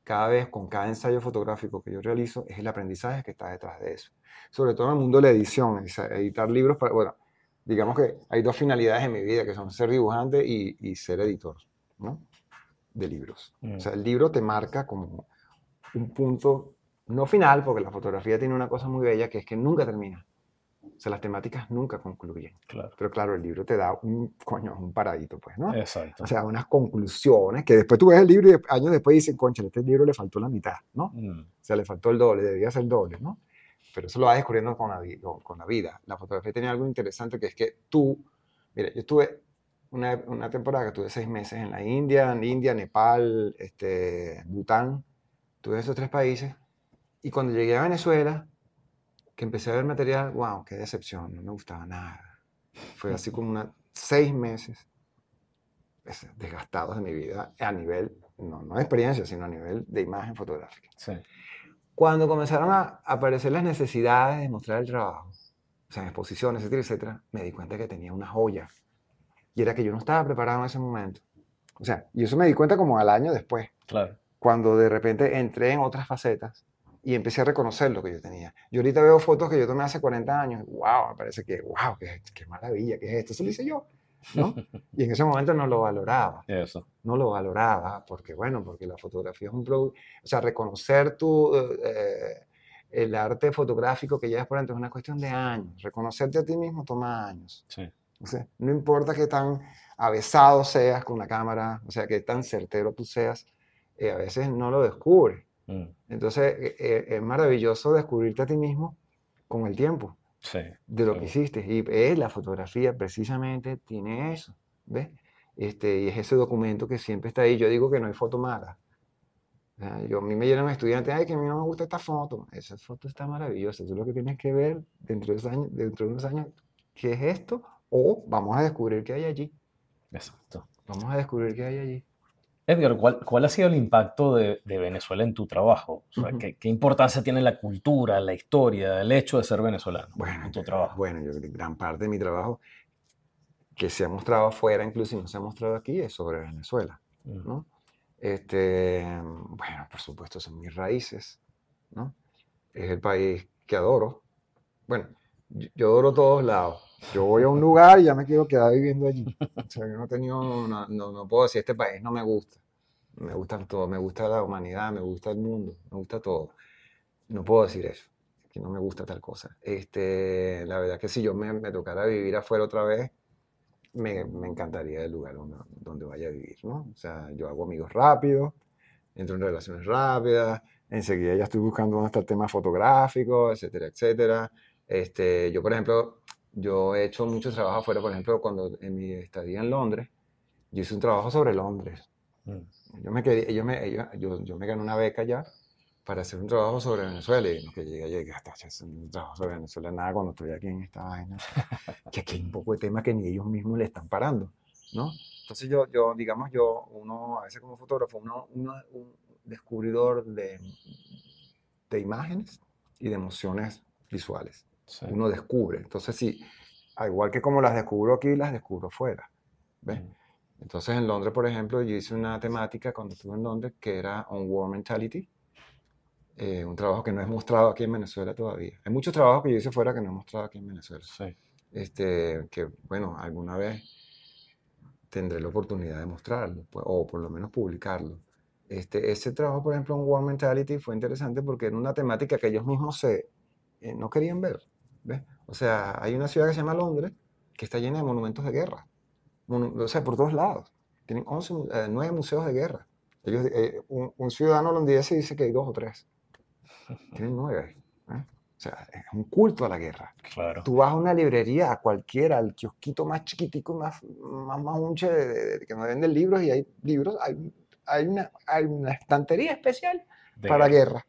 cada vez con cada ensayo fotográfico que yo realizo, es el aprendizaje que está detrás de eso. Sobre todo en el mundo de la edición, editar libros para, bueno, digamos que hay dos finalidades en mi vida, que son ser dibujante y, y ser editor, ¿no? De libros. Mm. O sea, el libro te marca como un punto, no final, porque la fotografía tiene una cosa muy bella, que es que nunca termina. O sea, las temáticas nunca concluyen. Claro. Pero claro, el libro te da un, coño, un paradito, pues, ¿no? Exacto. O sea, unas conclusiones que después tú ves el libro y años después dices, concha, a este libro le faltó la mitad, ¿no? Mm. O sea, le faltó el doble, debería ser el doble, ¿no? Pero eso lo vas descubriendo con la, con la vida. La fotografía tiene algo interesante que es que tú, mira, yo estuve una, una temporada que estuve seis meses en la India, en India, Nepal, este, Bután, tuve esos tres países. Y cuando llegué a Venezuela, que empecé a ver material, wow, qué decepción, no me gustaba nada. Fue así como una, seis meses pues, desgastados de mi vida a nivel, no, no de experiencia, sino a nivel de imagen fotográfica. Sí. Cuando comenzaron a aparecer las necesidades de mostrar el trabajo, o sea, en exposiciones, etcétera, etcétera, me di cuenta que tenía una joya. Y era que yo no estaba preparado en ese momento. O sea, y eso me di cuenta como al año después, Claro. cuando de repente entré en otras facetas y empecé a reconocer lo que yo tenía. Yo ahorita veo fotos que yo tomé hace 40 años, wow, me parece que, wow, qué, qué maravilla, qué es esto, eso lo hice yo, ¿no? Y en ese momento no lo valoraba Eso. no lo valoraba, porque bueno, porque la fotografía es un producto, o sea, reconocer tu, eh, el arte fotográfico que llevas por dentro es una cuestión de años, reconocerte a ti mismo toma años, Sí. O sea, no importa qué tan avesado seas con la cámara, o sea, qué tan certero tú seas, eh, a veces no lo descubres, Mm. entonces eh, es maravilloso descubrirte a ti mismo con el tiempo Sí. de lo sí. que hiciste. Y eh, la fotografía precisamente tiene eso, ¿ves? Este, y es ese documento que siempre está ahí. Yo digo que no hay foto mala. O sea, yo, a mí me llenan estudiantes, ay, que a mí no me gusta esta foto. Esa foto está maravillosa. Tú lo que tienes que ver dentro de, años, dentro de unos años, ¿qué es esto? O vamos a descubrir qué hay allí. Exacto. Vamos a descubrir qué hay allí. Edgar, ¿cuál, ha sido el impacto de, Venezuela en tu trabajo? ¿qué, importancia tiene la cultura, la historia, el hecho de ser venezolano bueno, en tu trabajo? Bueno, yo gran parte de mi trabajo que se ha mostrado afuera, incluso no se ha mostrado aquí, es sobre Venezuela. ¿no? Este, bueno, por supuesto, son mis raíces. ¿no? Es el país que adoro. Bueno, yo adoro todos lados yo voy a un lugar y ya me quiero quedar viviendo allí. O sea, yo no, tenido, no, no, puedo decir, este país no me gusta. Me gusta todo, me gusta la humanidad, me gusta el mundo, me gusta todo. No puedo decir eso, que no me gusta tal cosa. Este, la verdad que si yo me, me tocara vivir afuera otra vez, me, me encantaría el lugar donde, donde, vaya a vivir, ¿no? O sea, yo hago amigos rápidos, entro en relaciones rápidas, enseguida ya estoy buscando dónde está el tema fotográfico, etcétera, etcétera. Este, yo, por ejemplo, yo he hecho mucho trabajo afuera, por ejemplo, cuando en mi estadía en Londres, yo hice un trabajo sobre Londres. Mm. Yo, me quería, yo, me, yo, yo, me gané una beca ya para hacer un trabajo sobre Venezuela y no que llegué, llegué hasta hacer un trabajo sobre Venezuela, nada cuando estoy aquí en esta vaina, que aquí hay un poco de tema que ni ellos mismos le están parando, ¿no? Entonces yo, yo digamos, yo, uno, a veces como fotógrafo, uno, uno un descubridor de, de imágenes y de emociones visuales uno descubre. Entonces, sí, igual que como las descubro aquí, las descubro fuera. ¿ves? Entonces, en Londres, por ejemplo, yo hice una temática cuando estuve en Londres que era On War Mentality, eh, un trabajo que no es mostrado aquí en Venezuela todavía. Hay muchos trabajos que yo hice fuera que no he mostrado aquí en Venezuela. Sí. Este, que, bueno, alguna vez tendré la oportunidad de mostrarlo, pues, o por lo menos publicarlo. Este, ese trabajo, por ejemplo, en War Mentality fue interesante porque era una temática que ellos mismos se, eh, no querían ver. O sea, hay una ciudad que se llama Londres que está llena de monumentos de guerra. o sea, por todos lados. Tienen 11, 9 eh, museos de guerra. Ellos, eh, un, ciudadano londinense dice que hay dos o tres. Tienen nueve. ¿eh? O sea, es un culto a la guerra. Claro. Tú vas a una librería, a cualquiera, al kiosquito más chiquitico, más, más, más unche de, que me venden libros y hay libros, hay, hay, una, hay una estantería especial para guerra,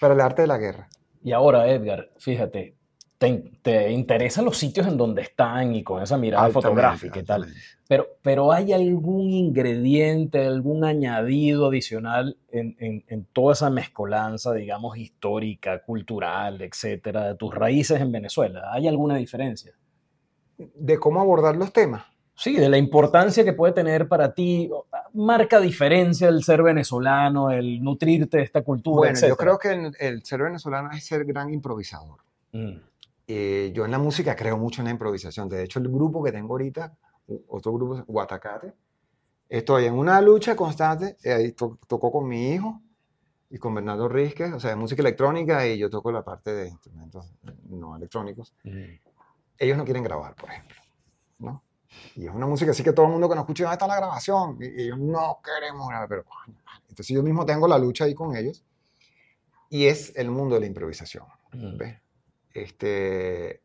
para el arte de la guerra. Y ahora, Edgar, fíjate, te, interesan los sitios en donde están y con esa mirada fotográfica y tal. Pero, pero ¿hay algún ingrediente, algún añadido adicional en, en, toda esa mezcolanza, digamos, histórica, cultural, etcétera, de tus raíces en Venezuela? ¿Hay alguna diferencia? De cómo abordar los temas. Sí, de la importancia que puede tener para ti, marca diferencia el ser venezolano, el nutrirte de esta cultura. Bueno, yo creo que el, ser venezolano es ser gran improvisador. Mm. Eh, yo en la música creo mucho en la improvisación. De hecho, el grupo que tengo ahorita, otro grupo, Guatacate, estoy en una lucha constante. Eh, ahí tocó con mi hijo y con Bernardo Rizquez, o sea, de música electrónica, y yo toco la parte de instrumentos no electrónicos. Ellos no quieren grabar, por ejemplo. ¿no? Y es una música así que todo el mundo que nos escucha, ¿dónde está la grabación? Y, ellos no queremos grabar, pero entonces yo mismo tengo la lucha ahí con ellos. Y es el mundo de la improvisación. ¿ves? Este,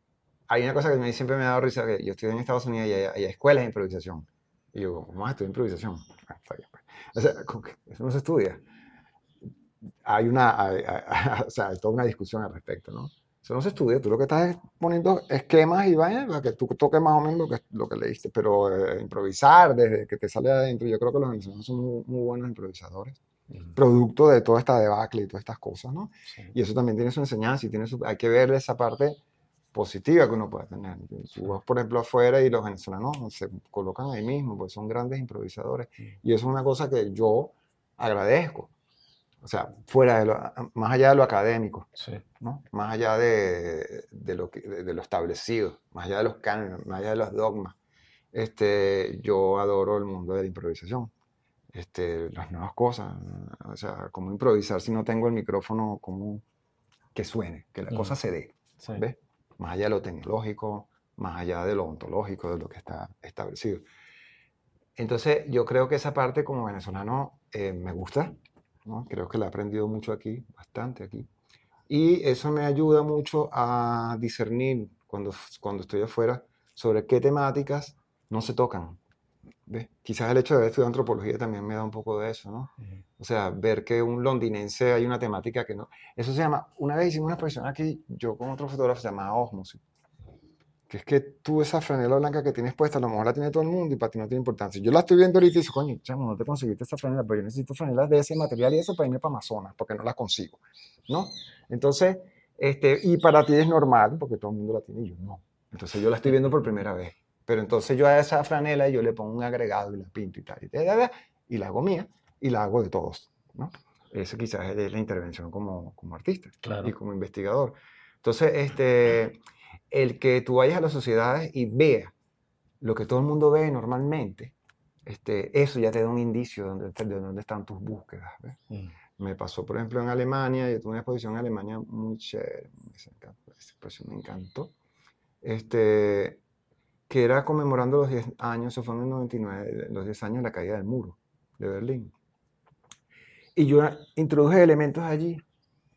hay una cosa que me, siempre me ha dado risa, que yo estoy en Estados Unidos y hay, escuelas de improvisación. Y yo, ¿cómo vas a estudiar improvisación? Ah, pues. O sea, eso no se estudia. Hay una, o sea, hay toda una discusión al respecto, ¿no? Eso no se estudia, tú lo que estás es poniendo esquemas y vaya, para que tú toques más o menos lo que, lo que leíste, pero eh, improvisar desde que te sale adentro, yo creo que los venezolanos son muy, muy buenos improvisadores producto de toda esta debacle y todas estas cosas, ¿no? Y eso también tiene su enseñanza y tiene su, hay que ver esa parte positiva que uno puede tener. Si vas, por ejemplo, afuera y los venezolanos se colocan ahí mismo, pues son grandes improvisadores. Y eso es una cosa que yo agradezco. O sea, fuera de lo, más allá de lo académico, ¿no? más allá de, de lo que, de, lo establecido, más allá de los cánones, más allá de los dogmas, este, yo adoro el mundo de la improvisación este, las nuevas cosas. O sea, cómo improvisar si no tengo el micrófono, cómo que suene, que la cosa se dé. ¿Ves? Más allá de lo tecnológico, más allá de lo ontológico, de lo que está establecido. Entonces, yo creo que esa parte como venezolano eh, me gusta. ¿no? Creo que la he aprendido mucho aquí, bastante aquí. Y eso me ayuda mucho a discernir cuando, cuando estoy afuera sobre qué temáticas no se tocan, Quizás el hecho de haber estudiado antropología también me da un poco de eso, ¿no? O sea, ver que un londinense hay una temática que no... Eso se llama, una vez hicimos una exposición aquí, yo con otro fotógrafo, se llama osmosis. que es que tú esa franela blanca que tienes puesta, a lo mejor la tiene todo el mundo y para ti no tiene importancia. Yo la estoy viendo ahorita y digo, coño, chamo, no te conseguiste esa franela, pero yo necesito franelas de ese material y eso para irme para Amazonas, porque no las consigo, ¿no? Entonces, este, y para ti es normal, porque todo el mundo la tiene y yo no. Entonces yo la estoy viendo por primera vez. Pero entonces yo a esa franela yo le pongo un agregado y la pinto y tal, y, tal, y la hago mía y la hago de todos, ¿no? Eso quizás es la intervención como, como artista y como investigador. Entonces, este el que tú vayas a las sociedades y veas lo que todo el mundo ve normalmente, este, eso ya te da un indicio de dónde, de dónde están tus búsquedas. Mm. Me pasó, por ejemplo, en Alemania, yo tuve una exposición en Alemania muy chévere, esa exposición me encantó, este, que era conmemorando los 10 años, eso fue en el 99, los 10 años de la caída del muro de Berlín. Y yo introduje elementos allí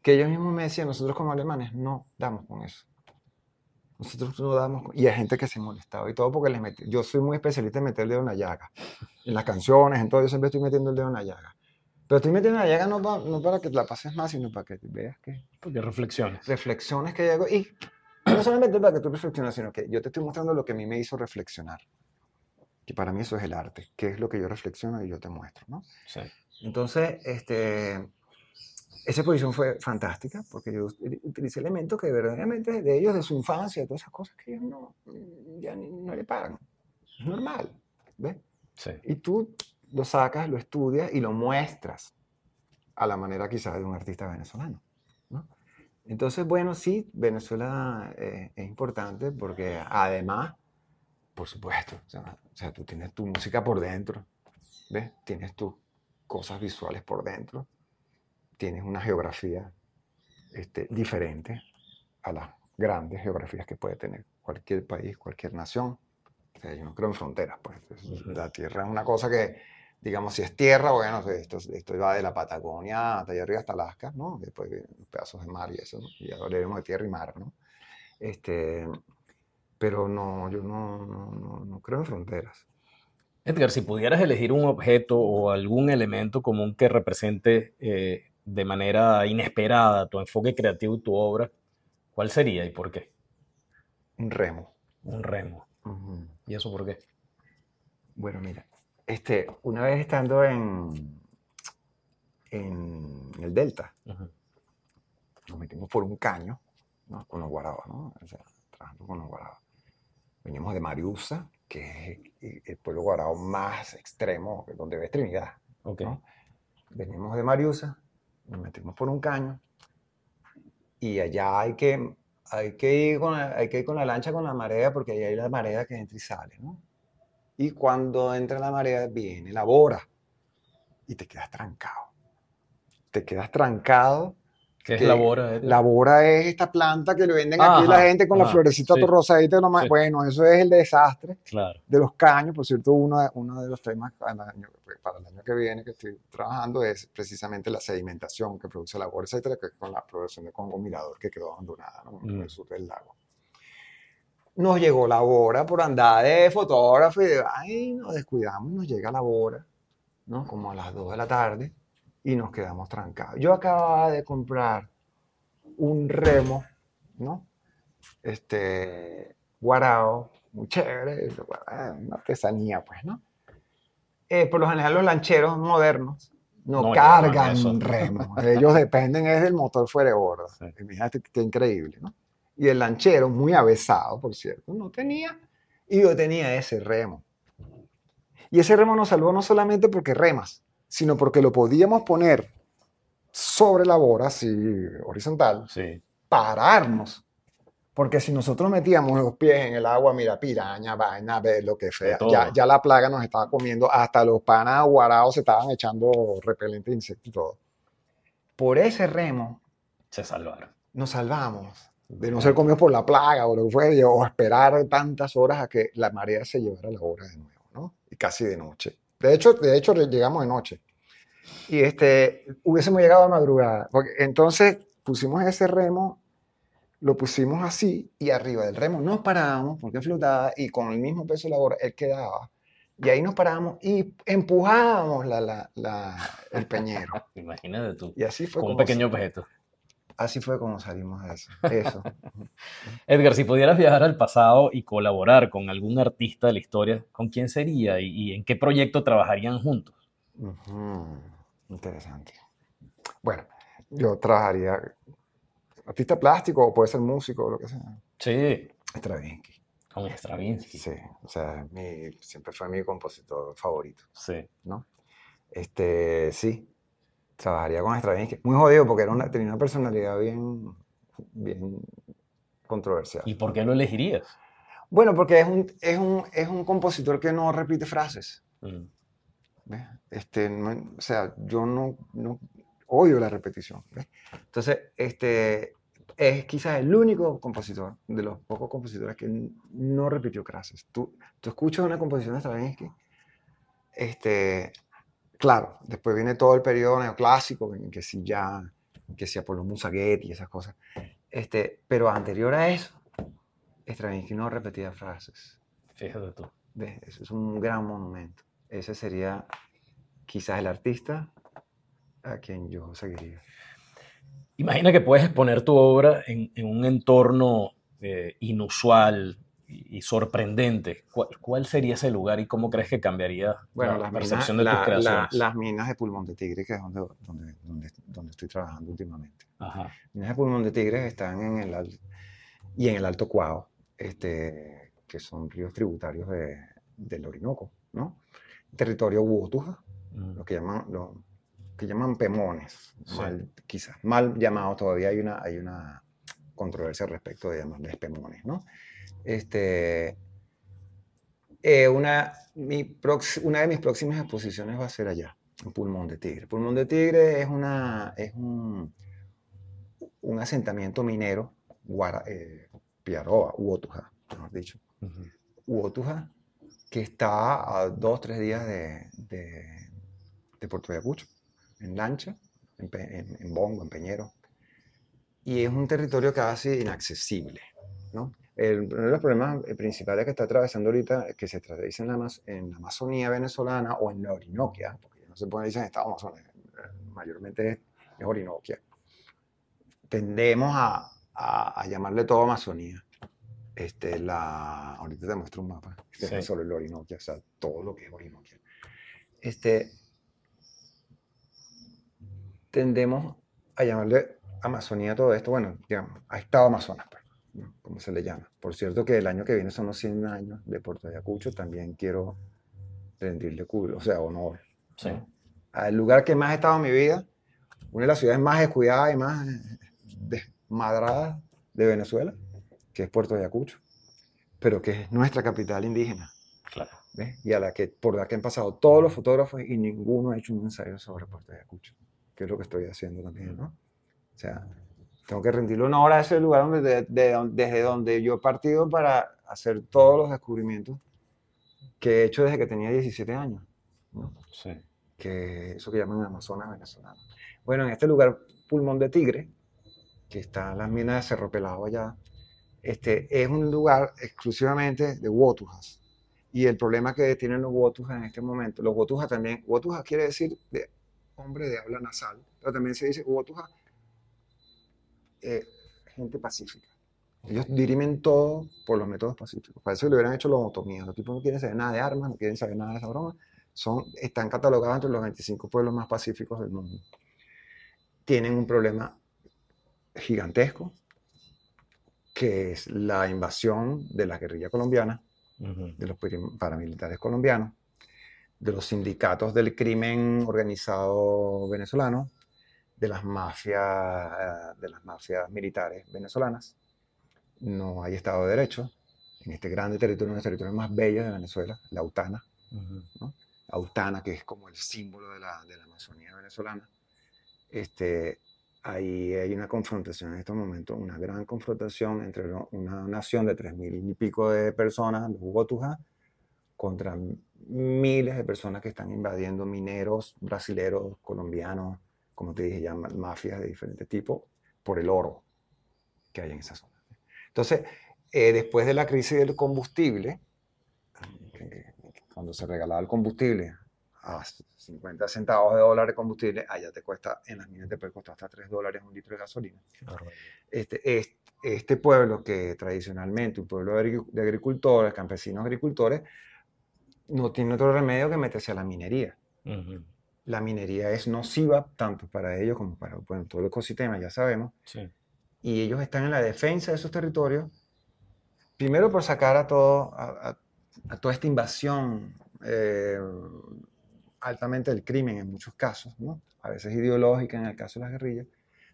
que ellos mismos me decían, nosotros como alemanes no damos con eso. Nosotros no damos, y hay gente que se molestaba y todo porque les metí. Yo soy muy especialista en meter el dedo en la llaga. En las canciones, en todo, yo siempre estoy metiendo el dedo en la llaga. Pero estoy metiendo en la llaga no, no para que la pases más, sino para que veas que. Porque reflexiones. Reflexiones que llego. Y no solamente para que tú reflexiones, sino que yo te estoy mostrando lo que a mí me hizo reflexionar. Que para mí eso es el arte, que es lo que yo reflexiono y yo te muestro, ¿no? Sí. Entonces, este esa exposición fue fantástica porque yo utilicé elementos que verdaderamente de ellos, de su infancia, de todas esas cosas que ellos no, ya no le pagan. Es normal, ¿ves? Sí. Y tú lo sacas, lo estudias y lo muestras a la manera quizás de un artista venezolano. Entonces, bueno, sí, Venezuela eh, es importante porque además, por supuesto, o sea, o sea, tú tienes tu música por dentro, ¿ves? Tienes tus cosas visuales por dentro tienes una geografía este, diferente a las grandes geografías que puede tener cualquier país, cualquier nación. O sea, yo no creo en fronteras, pues. La tierra es una cosa que, digamos, si es tierra, bueno, esto, esto va de la Patagonia hasta allá arriba hasta Alaska, ¿no? Después pedazos de mar y eso, ¿no? Y hablaremos de tierra y mar, ¿no? Este, pero no, yo no, no, no, creo en fronteras. Edgar, si pudieras elegir un objeto o algún elemento común que represente eh, de manera inesperada tu enfoque creativo, tu obra, ¿cuál sería y por qué? Un remo. Un remo. ¿Y eso por qué? Bueno, mira, este, una vez estando en, en el Delta, nos metimos por un caño ¿no? con los guarabas, ¿no? O sea, trabajando con los guarabas. Veníamos de Mariusa, que es el pueblo guarabo más extremo, donde ves Trinidad. Okay. Venimos de Mariusa, nos metimos por un caño y allá hay que, hay que, ir, con la, hay que ir con la lancha con la marea porque ahí hay la marea que entra y sale, ¿no? Y cuando entra la marea viene la bora y te quedas trancado. Te quedas trancado ¿Qué es la bora? La bora es esta planta que le venden aquí la gente con la florecita sí, rosadita. Bueno, eso es el desastre de los caños. Por cierto, uno, uno de los temas para el, año, que viene que estoy trabajando es precisamente la sedimentación que produce la bora, etcétera, que con la producción de Congo Mirador que quedó abandonada en el mm. sur del lago. Nos llegó la bora por andar de fotógrafo y de, ay, nos descuidamos nos llega la bora, ¿no? Como a las 2 de la tarde y nos quedamos trancados. Yo acababa de comprar un remo, ¿no? Este, guarao, muy chévere, una artesanía, pues, ¿no? Eh, por lo general los lancheros modernos no, cargan remos, ellos dependen es del motor fuera de borda. Fíjate qué increíble, ¿no? Y el lanchero, muy avesado, por cierto, no tenía, y yo tenía ese remo. Y ese remo nos salvó no solamente porque remas, sino porque lo podíamos poner sobre la bora, así horizontal, sí. pararnos. Porque si nosotros metíamos los pies en el agua, mira, piraña, vaina, ver lo que sea, ya, ya, la plaga nos estaba comiendo, hasta los panas aguarados se estaban echando repelente de insectos y todo. Por ese remo. Se salvaron. Nos salvamos de no ser comidos por la plaga o lo que fuera, o esperar tantas horas a que la marea se llevara la hora de nuevo, ¿no? Y casi de noche. De hecho, de hecho llegamos de noche. Y este, hubiésemos llegado a madrugada. Porque entonces pusimos ese remo, lo pusimos así y arriba del remo nos parábamos porque flotaba y con el mismo peso de la hora él quedaba. Y ahí nos parábamos y empujábamos la, la, el peñero. Imagínate tú. Y así fue. Con un pequeño objeto. Así fue como salimos de eso. eso. Edgar, si pudieras viajar al pasado y colaborar con algún artista de la historia, ¿con quién sería y, y en qué proyecto trabajarían juntos? Ujú, Interesante. Bueno, yo trabajaría artista plástico o puede ser músico o lo que sea. Sí, Stravinsky. con Stravinsky. Sí, o sea, mi, siempre fue mi compositor favorito, Sí. ¿no? Este, sí, trabajaría con Stravinsky. Muy jodido porque era una, tenía una personalidad bien, bien controversial. ¿Y por qué lo elegirías? Bueno, porque es un, es un, es un compositor que no repite frases. Mm, ¿ves? Este, no- o sea, yo no, no odio la repetición. ¿ves? Entonces, este, es quizás el único compositor, de los pocos compositores que no repitió frases. Tú, tú escuchas una composición de Stravinsky, este, claro, después viene todo el periodo neoclásico, en que si ya, que si Apolo Musaguet y esas cosas. Este, pero anterior a eso, Stravinsky no repetía frases. Fíjate tú. Es un gran monumento. Ese sería quizás el artista a quien yo seguiría. Imagina que puedes exponer tu obra en, en un entorno eh, inusual y, y sorprendente. ¿Cuál, cuál sería ese lugar y cómo crees que cambiaría Bueno, la las minas, percepción de la- tus la- creaciones? las minas de pulmón de tigre, que es donde, donde, donde, donde estoy trabajando últimamente. Ajá. Minas de pulmón de tigre están en el al- y en el Alto Cuao, este, que son ríos tributarios de, del Orinoco, ¿no? Territorio Huotuja, Mm, lo que llaman, lo que llaman pemones, Sí. mal, quizás mal llamados, todavía hay una, hay una controversia respecto de llamarles pemones, ¿no? Este, eh, una, mi prox- una de mis próximas exposiciones va a ser allá, en Pulmón de Tigre. Pulmón de Tigre es, una, es un, un asentamiento minero, guara, eh, Piaroa, Uotuja, mejor dicho. ujú. Uotuja, que está a dos, tres días de, de, de Puerto Ayacucho, en lancha, en, en, en Bongo, en Peñero. Y es un territorio casi inaccesible, ¿no? El- uno de los problemas eh, principales que está atravesando ahorita, es que se atraviesa en la, en la Amazonía venezolana o en la Orinoquia, porque ya no se puede decir en Estado Amazonas, mayormente es, es Orinoquia. Tendemos a, a- a llamarle todo Amazonía. Este, la, ahorita te muestro un mapa, este no Sí. solo el Orinoquia, o sea, todo lo que es Orinoquia. Este, tendemos a llamarle Amazonía todo esto, bueno, digamos, a Estado Amazonas, pues. Como se le llama. Por cierto que el año que viene son los 100 años de Puerto Ayacucho, también quiero rendirle culo, o sea, honor Sí. al lugar que más he estado en mi vida, una de las ciudades más descuidadas y más desmadradas de Venezuela, que es Puerto Ayacucho, pero que es nuestra capital indígena, Claro. ¿ves? y a la que, por la que han pasado todos los fotógrafos y ninguno ha hecho un ensayo sobre Puerto Ayacucho, que es lo que estoy haciendo también, ¿no? O sea, tengo que rendirle una hora a ese lugar donde, de- de desde donde yo he partido para hacer todos los descubrimientos que he hecho desde que tenía 17 años. ¿no? Sí. que eso que llaman Amazonas venezolano. Bueno, en este lugar, Pulmón de Tigre, que está en las minas de Cerro Pelado allá, este, es un lugar exclusivamente de Wotujas. Y el problema que tienen los Wotujas en este momento, los Wotujas también, Wotujas quiere decir de hombre de habla nasal, pero también se dice Wotuja, eh, gente pacífica. Ellos dirimen todo por los métodos pacíficos. Para eso le hubieran hecho lobotomía. Los tipos no quieren saber nada de armas, no quieren saber nada de esa broma son, están catalogados entre los 25 pueblos más pacíficos del mundo. Tienen un problema gigantesco, que es la invasión de la guerrilla colombiana, Ujú. de los paramilitares colombianos, de los sindicatos del crimen organizado venezolano, de las mafias, eh, de las mafias militares venezolanas. No hay Estado de Derecho en este grande territorio, uno de los territorios más bellos de Venezuela, la Autana. Ujú. Autana, que es como el símbolo de la, de la Amazonía venezolana, este, ahí hay una confrontación en estos momentos, una gran confrontación entre una nación de tres mil y pico de personas, los Hugotuja, contra miles de personas que están invadiendo mineros brasileros, colombianos, como te dije, ya ma- mafias de diferentes tipos, por el oro que hay en esa zona. Entonces, eh, después de la crisis del combustible, cuando se regalaba el combustible a 50 centavos de dólar de combustible, allá te cuesta, en las minas te puede costar hasta 3 dólares un litro de gasolina. Este, este, este pueblo que tradicionalmente, un pueblo de agricultores, campesinos agricultores, no tiene otro remedio que meterse a la minería. La minería es nociva tanto para ellos como para bueno, todo el ecosistema, ya sabemos. Y ellos están en la defensa de esos territorios, primero por sacar a, todo, a, toda esta invasión eh, altamente del crimen en muchos casos, ¿no? a veces ideológica en el caso de las guerrillas,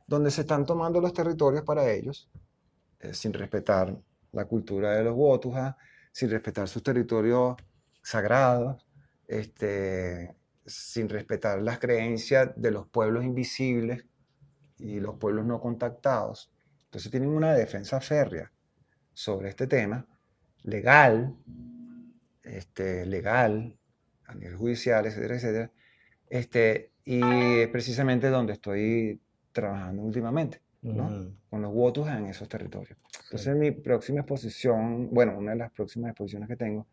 donde se están tomando los territorios para ellos, eh, sin respetar la cultura de los Wotujas, sin respetar sus territorios sagrados, este, sin respetar las creencias de los pueblos invisibles y los pueblos no contactados. Entonces tienen una defensa férrea sobre este tema, legal, este, legal, a nivel judicial, etcétera, etcétera. Este, y es precisamente donde estoy trabajando últimamente, ¿no? con los votos en esos territorios. Entonces mi próxima exposición, bueno, una de las próximas exposiciones que tengo,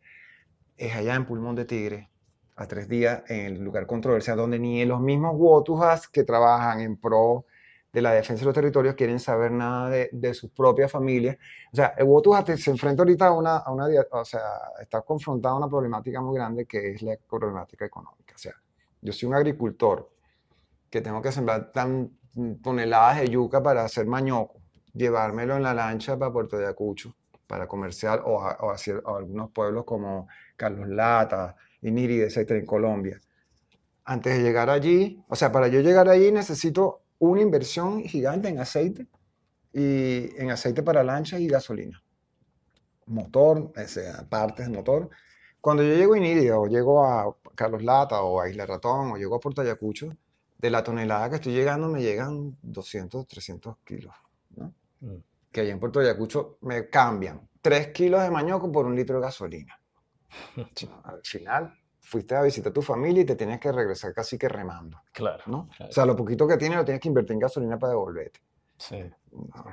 es allá en Pulmón de Tigre, a tres días, en el lugar controversial, donde ni los mismos Wotujas que trabajan en pro de la defensa de los territorios quieren saber nada de, de sus propias familias. O sea, el Wotuja se enfrenta ahorita a una, a una, o sea, está confrontado a una problemática muy grande que es la problemática económica. O sea, yo soy un agricultor que tengo que sembrar tan toneladas de yuca para hacer mañoco, llevármelo en la lancha para Puerto de Acucho, para comercial, o a, o a algunos pueblos como Carlos Lata, Iniri, etcétera, en Colombia. Antes de llegar allí, o sea, para yo llegar allí necesito una inversión gigante en aceite y en aceite para lancha y gasolina. Motor, sea, partes de motor. Cuando yo llego a Iniri o llego a Carlos Lata o a Isla Ratón o llego a Puerto Ayacucho, de la tonelada que estoy llegando me llegan 200, 300 kilos. ¿no? Mm. Que allá en Puerto Ayacucho me cambian 3 kilos de mañoco por un litro de gasolina. Al final, fuiste a visitar a tu familia y te tienes que regresar casi que remando. Claro, ¿no? O sea, lo poquito que tienes lo tienes que invertir en gasolina para devolverte. Sí. No,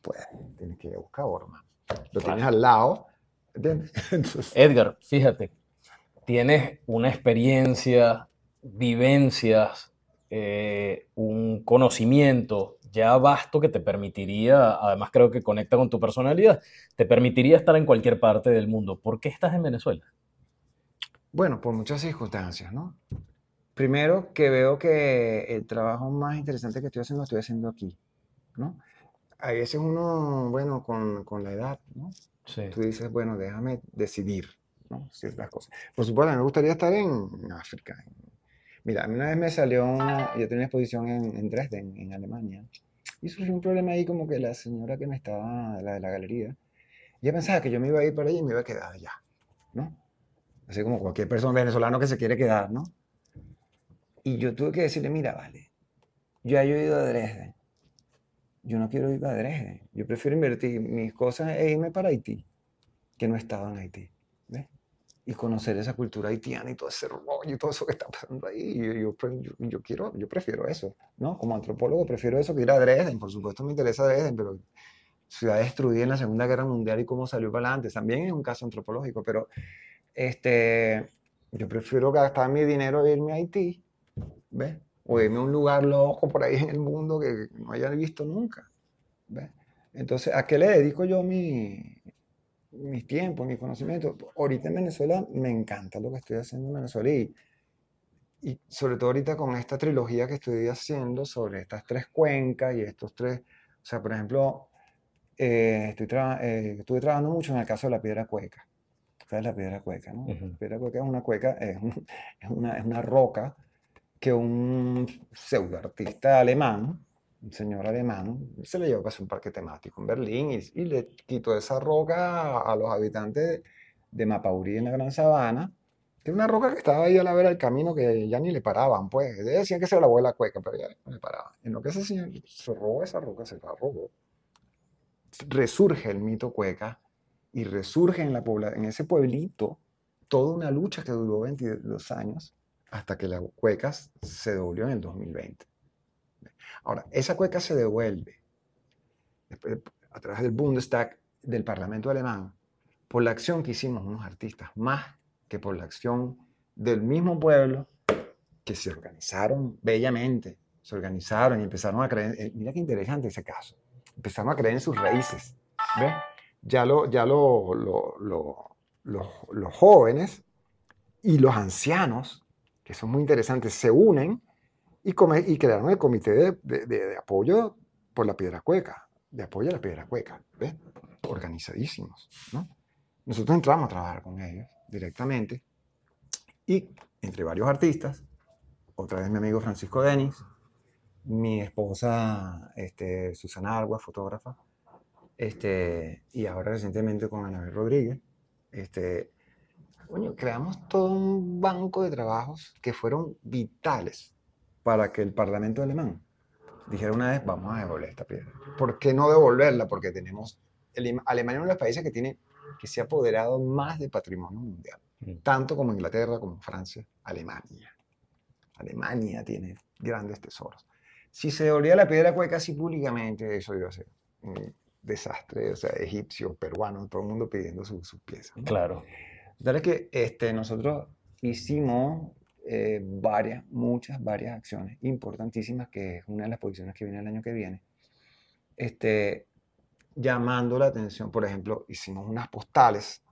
puedes, tienes que ir a buscar forma. Lo tienes al lado. Edgar, fíjate, tienes una experiencia, vivencias, eh, un conocimiento ya vasto que te permitiría, además creo que conecta con tu personalidad, te permitiría estar en cualquier parte del mundo. ¿Por qué estás en Venezuela? Bueno, por muchas circunstancias, ¿no? Primero, que veo que el trabajo más interesante que estoy haciendo lo estoy haciendo aquí, ¿no? A veces uno, bueno, con, con la edad, ¿no? Sí. Tú dices, bueno, déjame decidir, ¿no? Ciertas cosas. Por supuesto, me gustaría estar en África, en Mira, una vez me salió una, yo tenía una exposición en, Dresden, en Alemania, y surgió un problema ahí como que la señora que me estaba, la de la galería, ya pensaba que yo me iba a ir para allá y me iba a quedar allá, ¿no? Así como cualquier persona venezolano que se quiere quedar, ¿no? Y yo tuve que decirle, mira, vale, yo he ido a Dresden, yo no quiero ir a Dresden, yo prefiero invertir mis cosas e irme para Haití, que no estaba en Haití, ¿ves? Y conocer esa cultura haitiana y todo ese rollo y todo eso que está pasando ahí. Yo, pues, yo, yo, quiero, yo prefiero eso, ¿no? Como antropólogo prefiero eso que ir a Dresden. Por supuesto me interesa Dresden, pero ciudad destruida en la Segunda Guerra Mundial y cómo salió para adelante. También es un caso antropológico, pero este, yo prefiero gastar mi dinero e irme a Haití, ¿ves? O irme a un lugar loco por ahí en el mundo que no haya visto nunca, ¿ves? Entonces, ¿a qué le dedico yo mi, mis tiempos, mis conocimientos. Ahorita en Venezuela me encanta lo que estoy haciendo en Venezuela y, y sobre todo ahorita con esta trilogía que estoy haciendo sobre estas tres cuencas y estos tres, o sea, por ejemplo, eh, estoy eh, estuve trabajando mucho en el caso de la piedra cueca. ¿Sabes la piedra cueca? ¿no? La piedra cueca es una cueca, es, es, una, es una roca que un pseudo artista alemán un señor alemán, se le llevó a un parque temático en Berlín y, le quitó esa roca a, los habitantes de Mapaurí en la Gran Sabana, que una roca que estaba ahí a la vera del camino que ya ni le paraban, pues. Decían que se la abuela cueca, pero ya no le paraban. En lo que ese señor se robó esa roca, se la robó. Resurge el mito cueca y resurge en, la en ese pueblito toda una lucha que duró 22 años hasta que la cuecas se devolvió en el 2020. Ahora, esa cueca se devuelve a través del Bundestag del Parlamento alemán por la acción que hicimos unos artistas, más que por la acción del mismo pueblo que se organizaron bellamente, se organizaron y empezaron a creer, eh, mira qué interesante ese caso, empezaron a creer en sus raíces. ¿ves? Ya, lo, ya lo, lo- lo- los, los jóvenes y los ancianos, que son muy interesantes, se unen y, come- y crearon el comité de, de- de- de apoyo por la piedra cueca, de apoyo a la piedra cueca, ¿ves? Organizadísimos, ¿no? Nosotros entramos a trabajar con ellos directamente y entre varios artistas, otra vez mi amigo Francisco Denis, mi esposa este, Susana Argua, fotógrafa, este, y ahora recientemente con Anabel Rodríguez, este, coño, creamos todo un banco de trabajos que fueron vitales para que el Parlamento alemán dijera una vez, vamos a devolver esta piedra. ¿Por qué no devolverla? Porque tenemos, el, Alemania es uno de los países que tiene, que se ha apoderado más de patrimonio mundial, Mm. tanto como Inglaterra, como Francia, Alemania. Alemania tiene grandes tesoros. Si se devolvía la piedra cueca así públicamente, eso iba a ser un desastre, o sea, egipcios, peruanos, todo el mundo pidiendo sus sus piezas. ¿no? Claro. Es que este, nosotros hicimos eh, varias, muchas, varias acciones importantísimas, que es una de las posiciones que viene el año que viene, este, llamando la atención, por ejemplo, hicimos unas postales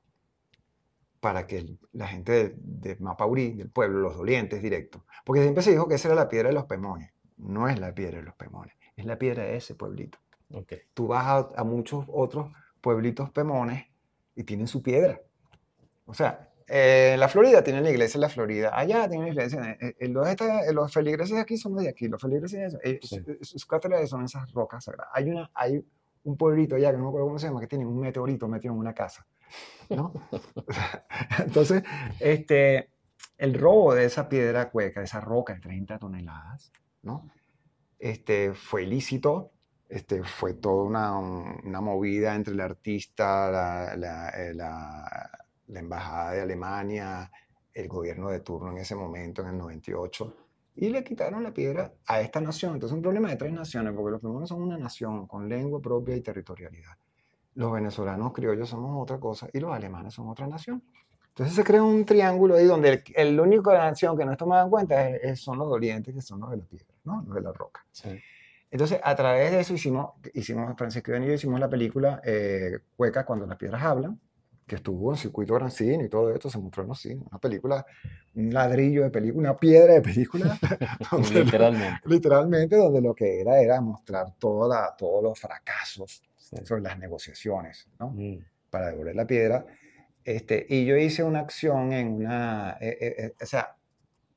para que el- la gente de, de Mapaurí, del pueblo, los dolientes directos, porque siempre se dijo que esa era la piedra de los pemones, no es la piedra de los pemones, es la piedra de ese pueblito Ok. tú vas a, a muchos otros pueblitos pemones y tienen su piedra. O sea, eh, la Florida tiene la iglesia de la Florida, allá tiene la iglesia, eh, eh, los, esta- eh, los feligreses de aquí son de aquí, los feligreses de allá, eh, Sí. su- sus catedrales son esas rocas sagradas. Hay, una, hay un pueblito allá, que no me acuerdo cómo se llama, que tiene un meteorito metido en una casa. ¿no? Entonces, este, el robo de esa piedra cueca, de esa roca de 30 toneladas, ¿no? este, fue ilícito, este, fue toda una, una movida entre el artista, la, la- eh, la- la embajada de Alemania, el gobierno de turno en ese momento, en el 98, y le quitaron la piedra a esta nación. Entonces es un problema de tres naciones, porque los peruanos son una nación con lengua propia y territorialidad. Los venezolanos criollos somos otra cosa y los alemanes son otra nación. Entonces se crea un triángulo ahí donde el, el único nación que no es tomada en cuenta es- es- son los dolientes, que son los de la piedra, ¿no? los de la roca. Sí. Entonces, a través de eso hicimos, hicimos Francisco y yo hicimos la película eh, Cueca cuando las piedras hablan, que estuvo en circuito gran cine y todo esto, se mostró en los cines. Una película, un ladrillo de película, una piedra de película. donde- Literalmente. literalmente, donde lo que era era mostrar toda la- todos los fracasos Sí. sobre las negociaciones, ¿no? Mm. para devolver la piedra. Este, y yo hice una acción en una, eh, eh, eh, o sea,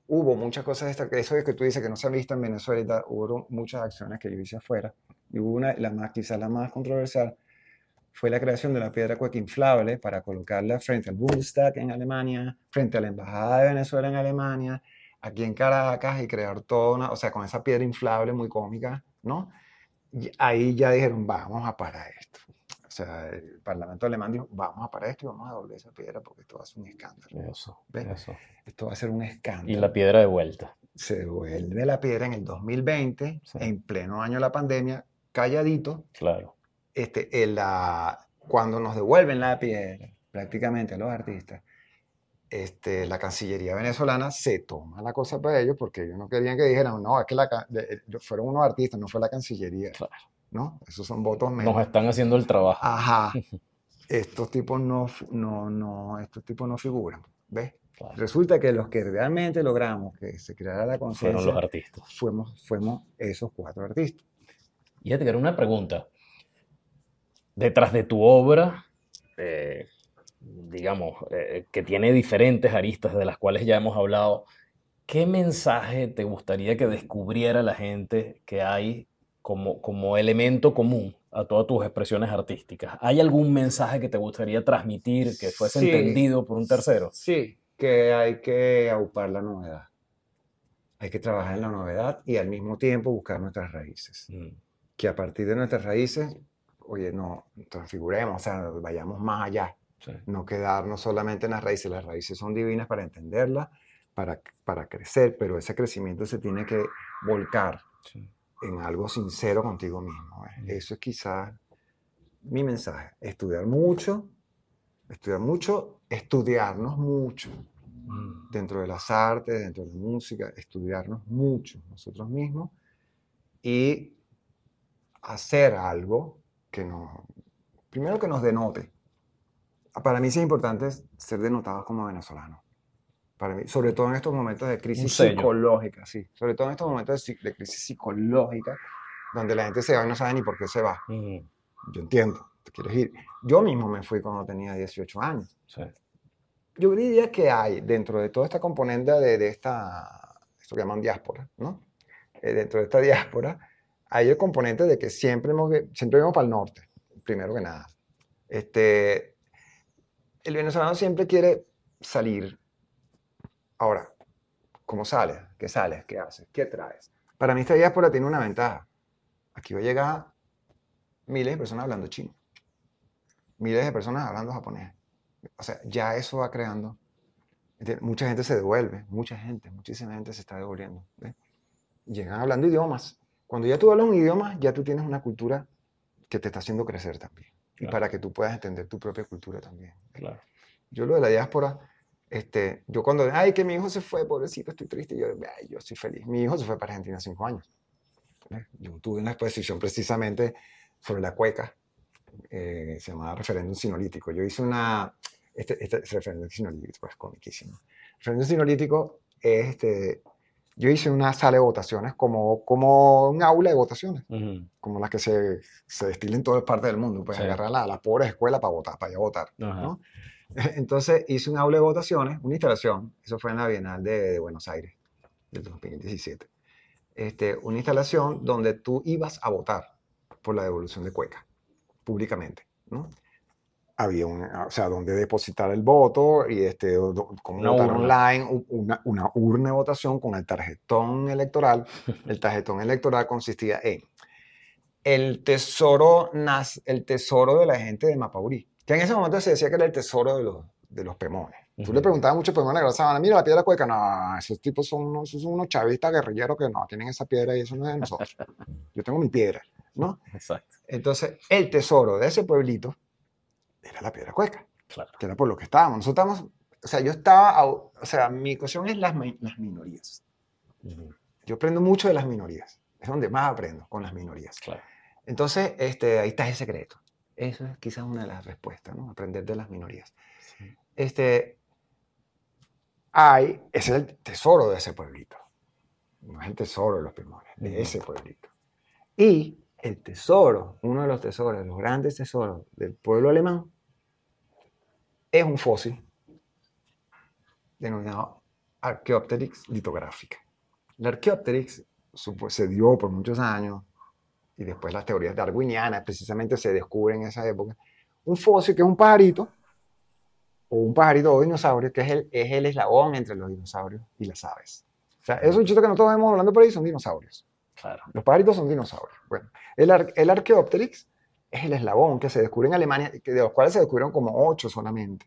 hubo muchas cosas, de eso de que tú dices que no se han visto en Venezuela, hubo muchas acciones que yo hice afuera. Y hubo una, la más, quizás la más controversial, fue la creación de la piedra cueca inflable para colocarla frente al Bundestag en Alemania, frente a la Embajada de Venezuela en Alemania, aquí en Caracas, y crear toda una, o sea, con esa piedra inflable muy cómica, ¿no? Y ahí ya dijeron, vamos a parar esto. O sea, el Parlamento alemán dijo, vamos a parar esto y vamos a devolver esa piedra porque esto va a ser un escándalo. Eso, ¿Ves? eso. Esto va a ser un escándalo. Y la piedra de vuelta. Se devuelve la piedra en el 2020, Sí. en pleno año de la pandemia, calladito. Claro. Este, en la, cuando nos devuelven la piedra, prácticamente a los artistas, este, la Cancillería venezolana se toma la cosa para ellos porque ellos no querían que dijeran, no, es que la, fueron unos artistas, no fue la Cancillería. Claro. ¿no? Esos son votos menos. Nos están haciendo el trabajo. Ajá. Estos tipos no, no, no, estos tipos no figuran. ¿Ves? Claro. Resulta que los que realmente logramos que se creara la Fueron conciencia los artistas. fuimos, fuimos esos cuatro artistas. Y Edgar, una pregunta. Detrás de tu obra, eh, digamos, eh, que tiene diferentes aristas de las cuales ya hemos hablado, ¿qué mensaje te gustaría que descubriera la gente que hay como, como elemento común a todas tus expresiones artísticas? ¿Hay algún mensaje que te gustaría transmitir que fuese Sí. entendido por un tercero? Sí, que hay que aupar la novedad. Hay que trabajar en la novedad y al mismo tiempo buscar nuestras raíces. Mm, Que a partir de nuestras raíces, oye, no transfiguremos, o sea, vayamos más allá. sí. no quedarnos solamente en las raíces. Las raíces son divinas para entenderlas, para, para crecer, pero ese crecimiento se tiene que volcar Sí. en algo sincero contigo mismo. ¿eh? Mm. Eso es quizás mi mensaje. Estudiar mucho, estudiar mucho, estudiarnos mucho. mm. dentro de las artes, dentro de la música, estudiarnos mucho nosotros mismos y hacer algo que nos, primero que nos denote. Para mí sí es importante ser denotados como venezolanos. Para mí, sobre todo en estos momentos de crisis psicológica, sí. Sobre todo en estos momentos de, crisis psicológica, donde la gente se va y no sabe ni por qué se va. Yo entiendo, te quieres ir. Yo mismo me fui cuando tenía 18 años. Yo diría que hay dentro de toda esta componente de, de esta, esto que llaman diáspora, ¿no? Eh, dentro de esta diáspora, hay el componente de que siempre, hemos, siempre vamos para el norte, primero que nada. Este, el venezolano siempre quiere salir. Ahora, ¿cómo sales? ¿Qué sales? ¿Qué haces? ¿Qué traes? Para mí esta diáspora tiene una ventaja. Aquí va a llegar miles de personas hablando chino. Miles de personas hablando japonés. O sea, ya eso va creando. Mucha gente se devuelve, mucha gente, muchísima gente se está devolviendo. Llegan hablando idiomas. Cuando ya tú hablas un idioma, ya tú tienes una cultura que te está haciendo crecer también. Y para que tú puedas entender tu propia cultura también. Claro. Yo lo de la diáspora, este, yo cuando, ay, que mi hijo se fue, pobrecito, estoy triste, yo, ay, yo estoy feliz. Mi hijo se fue para Argentina cinco años. Yo tuve una exposición precisamente sobre la cueca, eh, se llamaba referéndum sinolítico. Yo hice una, este, este referéndum sinolítico es comiquísimo. El referéndum sinolítico es, este, yo hice una sala de votaciones como, como un aula de votaciones, como las que se, se destilan en todas partes del mundo, pues agarrar a las pobres escuelas para votar, para ir a votar, ¿no? Entonces hice un aula de votaciones, una instalación, eso fue en la Bienal de, de Buenos Aires, del 2017. Este, una instalación donde tú ibas a votar por la devolución de Cueca, públicamente, ¿no? Había un, o sea, donde depositar el voto y este, como votar online, una, una, urna de votación con el tarjetón electoral. El tarjetón electoral consistía en el tesoro, el tesoro de la gente de Mapaurí, que en ese momento se decía que era el tesoro de los, de los pemones. Tú le preguntabas a muchos pemones de la mira la piedra cueca, no, esos tipos son unos, son unos chavistas guerrilleros que no, tienen esa piedra y eso no es de nosotros. Yo tengo mi piedra. ¿no? Exacto. Entonces, el tesoro de ese pueblito era la piedra cueca, claro. que era por lo que estábamos. Nosotros estábamos, o sea, yo estaba, o sea, mi cuestión es las, las minorías. Yo aprendo mucho de las minorías, es donde más aprendo, con las minorías. Claro. Entonces, este, ahí está ese secreto. Eso es quizás una de las respuestas, ¿no? Aprender de las minorías. Este, hay, es el tesoro de ese pueblito. No es el tesoro de los primores, de ese pueblito. Y el tesoro, uno de los tesoros, los grandes tesoros del pueblo alemán, es un fósil denominado Archaeopteryx litográfica. La Archaeopteryx se dio por muchos años y después las teorías darwinianas precisamente se descubren en esa época. Un fósil que es un pajarito o un pajarito o dinosaurio que es el, es el eslabón entre los dinosaurios y las aves. O sea, esos chitos que nosotros vemos hablando por ahí son dinosaurios. Los pajaritos son dinosaurios. Bueno, el, el Archaeopteryx es el eslabón que se descubre en Alemania, de los cuales se descubrieron como ocho solamente,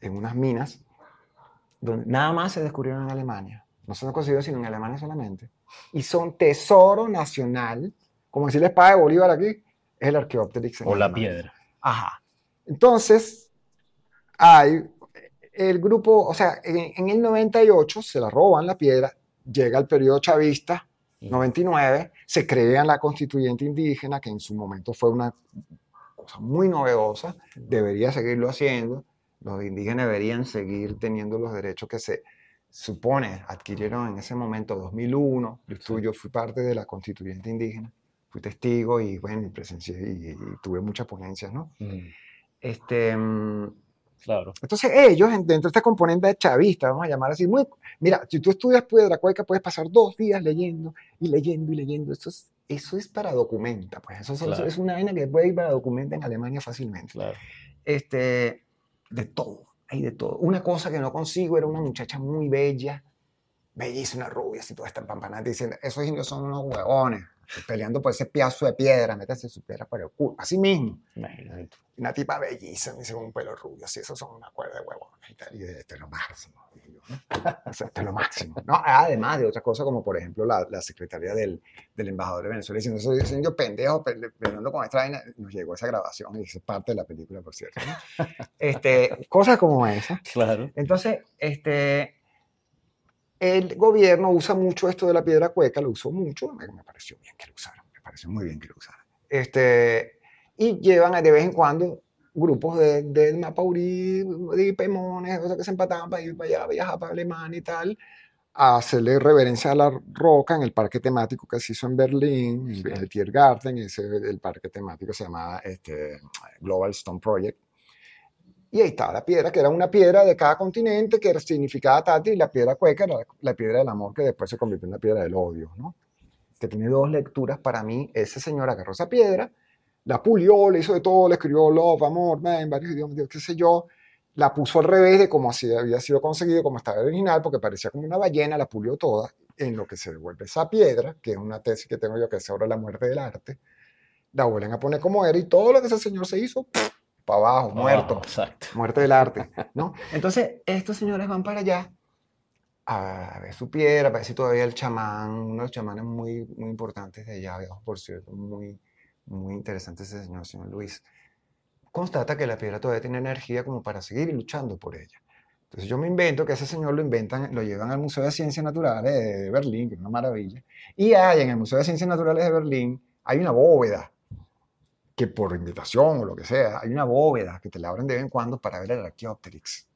en unas minas, donde nada más se descubrieron en Alemania. No se han conseguido sino en Alemania solamente. Y son tesoro nacional, como decir la espada de Bolívar aquí, es el Archaeopteryx. O la piedra. Ajá. Entonces, hay el grupo, o sea, en, en, el 98 se la roban la piedra, llega el periodo chavista, 99, se crea la constituyente indígena, que en su momento fue una cosa muy novedosa, debería seguirlo haciendo, los indígenas deberían seguir teniendo los derechos que se supone adquirieron en ese momento, 2001, yo, yo fui parte de la constituyente indígena, fui testigo y bueno, presencié y, tuve muchas ponencias, ¿no? Este, mm, Claro. Entonces ellos, dentro de esta componente chavista, vamos a llamar así, muy, mira, si tú estudias Piedra Cueca puedes pasar dos días leyendo y leyendo y leyendo. Eso es, eso es para documenta, pues eso, es una vaina que puede ir para documenta en Alemania fácilmente. Claro. Este, de todo, hay de todo. Una cosa que no consigo era una muchacha muy bella, bellísima, rubia, así toda esta pampanada, diciendo, esos indios son unos huevones peleando por ese pedazo de piedra, métase su piedra por el culo. Así mismo. Una tipa bellísima, dice con un pelo rubio, así, esos son una cuerda de huevones y tal, y de, lo máximo. O sea, esto es lo máximo. ¿no? Además de otras cosas como, por ejemplo, la, la secretaria del, del embajador de Venezuela diciendo, eso dicen yo pendejo, pe- peleando con esta vaina. Nos llegó esa grabación y es parte de la película, por cierto. ¿no? Este, cosas como esa. Claro. Entonces, este, el gobierno usa mucho esto de la piedra cueca, lo usó mucho, me, me pareció bien que lo usaran, me pareció muy bien que lo usaran. Este, y llevan de vez en cuando grupos de, del Mapaurí, de Pemones, sea, que se empataban para ir para allá, viajar para Alemania y tal, a hacerle reverencia a la roca en el parque temático que se hizo en Berlín, en el Tiergarten, ese, el parque temático se llamaba este, Global Stone Project. Y ahí estaba la piedra, que era una piedra de cada continente, que significaba tal, y la piedra cueca era la piedra del amor, que después se convirtió en la piedra del odio, ¿no? Que tiene dos lecturas para mí. Ese señor agarró esa piedra, la pulió, le hizo de todo, le escribió love, amor, man, en varios idiomas, qué sé yo, la puso al revés de como así había sido conseguido, como estaba original, porque parecía como una ballena, la pulió toda, en lo que se devuelve esa piedra, que es una tesis que tengo yo que es sobre la muerte del arte, la vuelven a poner como era y todo lo que ese señor se hizo, para abajo, muerto. Ah, exacto. Muerte del arte, ¿no? Entonces, estos señores van para allá a ver su piedra, para ver si todavía el chamán, uno de los chamanes muy, muy importantes de allá, por cierto, muy, muy interesante ese señor, señor Luis, constata que la piedra todavía tiene energía como para seguir luchando por ella. Entonces yo me invento que ese señor lo inventan, lo llevan al Museo de Ciencias Naturales de Berlín, que es una maravilla, y hay en el Museo de Ciencias Naturales de Berlín, hay una bóveda que por invitación o lo que sea, hay una bóveda que te la abren de vez en cuando para ver el Archaeopteryx.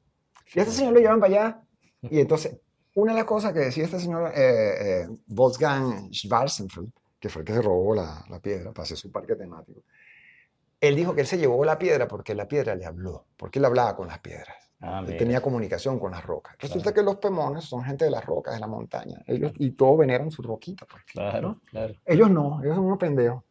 Y a este señor lo llevan para allá. Y entonces, una de las cosas que decía este señor eh, eh, Wolfgang Schwarzenfeld, que fue el que se robó la, la piedra para hacer su parque temático, él dijo que él se llevó la piedra porque la piedra le habló, porque él hablaba con las piedras. Ah, Él tenía comunicación con las rocas. Resulta Claro. que los pemones son gente de las rocas, de la montaña. Ellos, y todos veneran su roquita. Pues. Claro, claro, Ellos no, ellos son unos pendejos.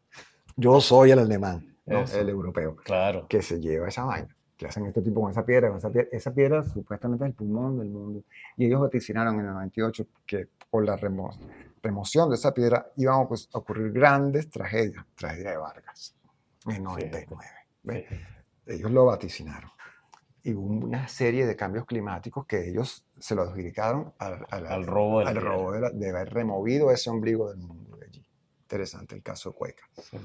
Yo soy el alemán, no el europeo, claro. que se lleva esa vaina, que hacen este tipo con esa piedra. Con esa, piedra esa piedra supuestamente es el pulmón del mundo. Y ellos vaticinaron en el 98 que por la remo- remoción de esa piedra iban a ocurrir grandes tragedias. Tragedia de Vargas, en el 99. ¿ves? Sí. Ellos lo vaticinaron. Y hubo una serie de cambios climáticos que ellos se lo adjudicaron al, al- Al robo de al robo de, la- de haber removido ese ombligo del mundo de allí. Interesante el caso de Cueca. Sí.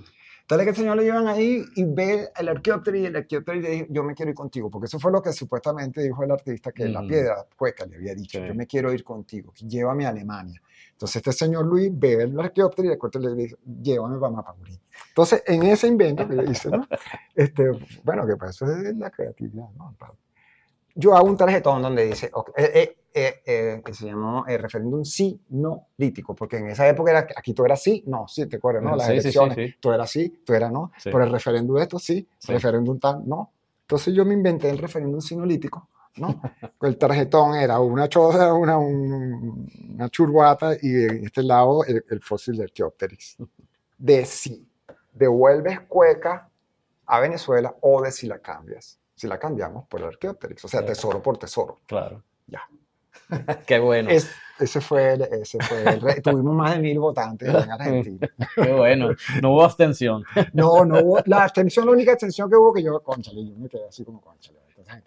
Tal es que el señor lo llevan ahí y ve el arqueóptero y el arqueóptero le dice, yo me quiero ir contigo, porque eso fue lo que supuestamente dijo el artista, que la Ujú. piedra Cueca le había dicho, Sí. yo me quiero ir contigo, llévame a Alemania. Entonces este señor Luis ve el arqueóptero y el arqueóptero le dice, llévame para Mapaurí. Entonces en ese invento que le hice, ¿no? este, bueno, que pues eso es la creatividad, ¿no? Yo hago un tarjetón donde dice, ok, eh, eh, eh, eh, que se llamó el referéndum sí, no lítico, porque en esa época era, aquí todo era sí, no, sí, te acuerdas, ¿no? Las Sí, sí, sí, elecciones, sí. todo era sí, todo era no, Sí. pero el referéndum esto sí, Sí. referéndum tal, no. Entonces yo me inventé el referéndum sinolítico, ¿no? el tarjetón era una choza, una, un- una churbata y en este lado el, el fósil de Archaeopteryx. De si devuelves cueca a Venezuela o de si la cambias. Si la cambiamos por el Archaeopteryx, o sea, tesoro por tesoro. Claro. Ya. Qué bueno. Es- ese fue el, ese fue el re- tuvimos más de mil votantes en Argentina. Qué bueno. No hubo abstención. No, no hubo, la abstención, la única abstención que hubo que yo, conchale, yo me quedé así como, conchale,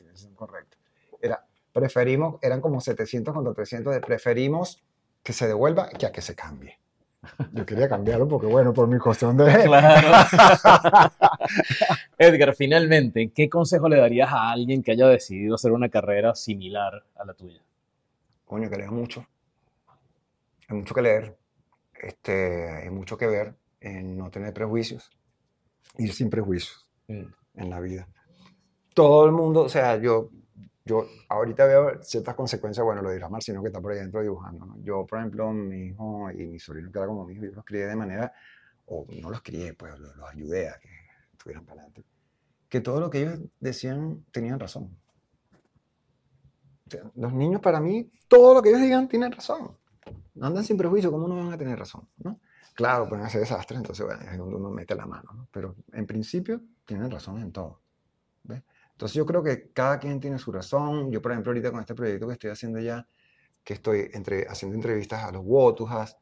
decisión correcta. Era, preferimos, eran como 700 contra 300 de preferimos que se devuelva que a que se cambie. Yo quería cambiarlo porque, bueno, por mi cuestión de... Claro. Edgar, finalmente, ¿qué consejo le darías a alguien que haya decidido hacer una carrera similar a la tuya? Coño, que lea mucho. Hay mucho que leer. Este, hay mucho que ver en no tener prejuicios. Ir sin prejuicios Mm. en la vida. Todo el mundo, o sea, yo, yo ahorita veo ciertas consecuencias, bueno, lo dirá Marcino que está por ahí dentro dibujando. ¿no? Yo, por ejemplo, mi hijo y mi sobrino, que era como mi hijo, yo los crié de manera, o no los crié, pues los, los ayudé a que estuvieran para adelante. Que todo lo que ellos decían tenían razón. Los niños, para mí, todo lo que ellos digan tienen razón. Andan sin prejuicio, ¿cómo no van a tener razón? ¿no? Claro, pueden hacer desastres, entonces, bueno, es donde uno mete la mano, ¿no? Pero en principio, tienen razón en todo. ¿ves? Entonces, yo creo que cada quien tiene su razón. Yo, por ejemplo, ahorita con este proyecto que estoy haciendo ya, que estoy entre, haciendo entrevistas a los Wotujas,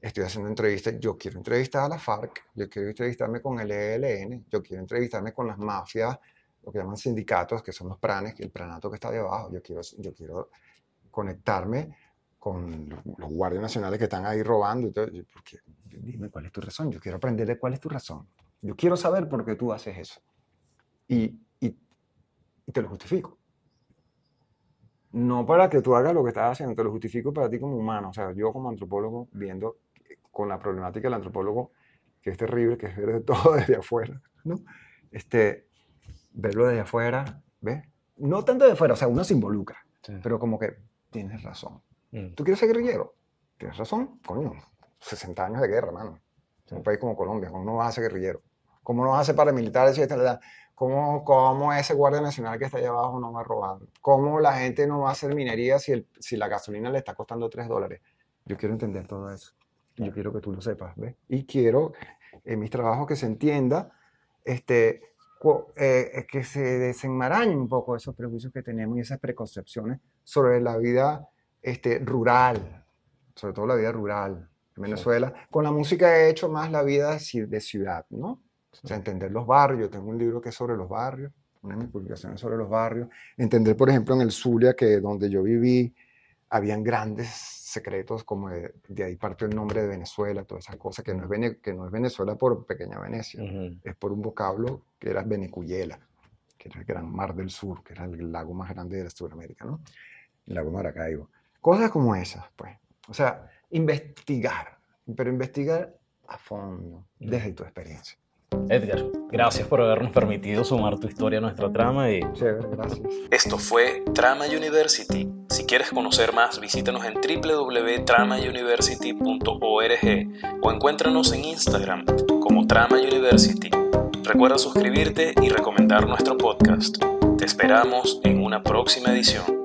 estoy haciendo entrevistas, yo quiero entrevistar a la FARC, yo quiero entrevistarme con el ELN, yo quiero entrevistarme con las mafias, lo que llaman sindicatos, que son los pranes, el pranato que está de abajo, yo quiero, yo quiero conectarme con los guardias nacionales que están ahí robando. Y todo. Porque, dime cuál es tu razón. Yo quiero aprenderle cuál es tu razón. Yo quiero saber por qué tú haces eso. Y, y, y te lo justifico. No para que tú hagas lo que estás haciendo, te lo justifico para ti como humano. O sea, yo como antropólogo, viendo con la problemática del antropólogo, que es terrible, que es ver todo desde afuera, ¿no? Este, verlo desde afuera, ¿ves? No tanto de afuera, o sea, uno se involucra, Sí. pero como que tienes razón. Mm. ¿Tú quieres ser guerrillero? Tienes razón, coño. 60 años de guerra, mano. En un país como Colombia, ¿cómo no vas a ser guerrillero? ¿Cómo no vas a ser paramilitar si esta es la edad? ¿Cómo, ¿Cómo ese guardia nacional que está allá abajo no va a robar? ¿Cómo la gente no va a hacer minería si, el, si la gasolina le está costando 3 dólares? Yo quiero entender todo eso. Y Yo quiero que tú lo sepas, ¿ves? Y quiero en mis trabajos que se entienda, este, eh, que se desenmarañen un poco esos prejuicios que tenemos y esas preconcepciones sobre la vida este, rural, sobre todo la vida rural en Venezuela. Con la música he hecho más la vida de ci- de ciudad, ¿no? O sea, entender los barrios. Yo tengo un libro que es sobre los barrios, una de mis publicaciones sobre los barrios. Entender, por ejemplo, en el Zulia, que donde yo viví, habían grandes secretos, como de, de ahí parte el nombre de Venezuela, todas esas cosas, que no es, Vene- que no es Venezuela por pequeña Venecia, Ujú. es por un vocablo que era Venecuyela, que era el gran mar del sur, que era el lago más grande de Sudamérica, ¿no? El lago Maracaibo. Cosas como esas, pues. O sea, investigar, pero investigar a fondo, desde tu experiencia. Edgar, gracias por habernos permitido sumar tu historia a nuestra trama y Chévere, gracias. Esto fue Trama University. Si quieres conocer más, visítanos en www.tramauniversity.org o encuéntranos en Instagram como Trama University. Recuerda suscribirte y recomendar nuestro podcast. Te esperamos en una próxima edición.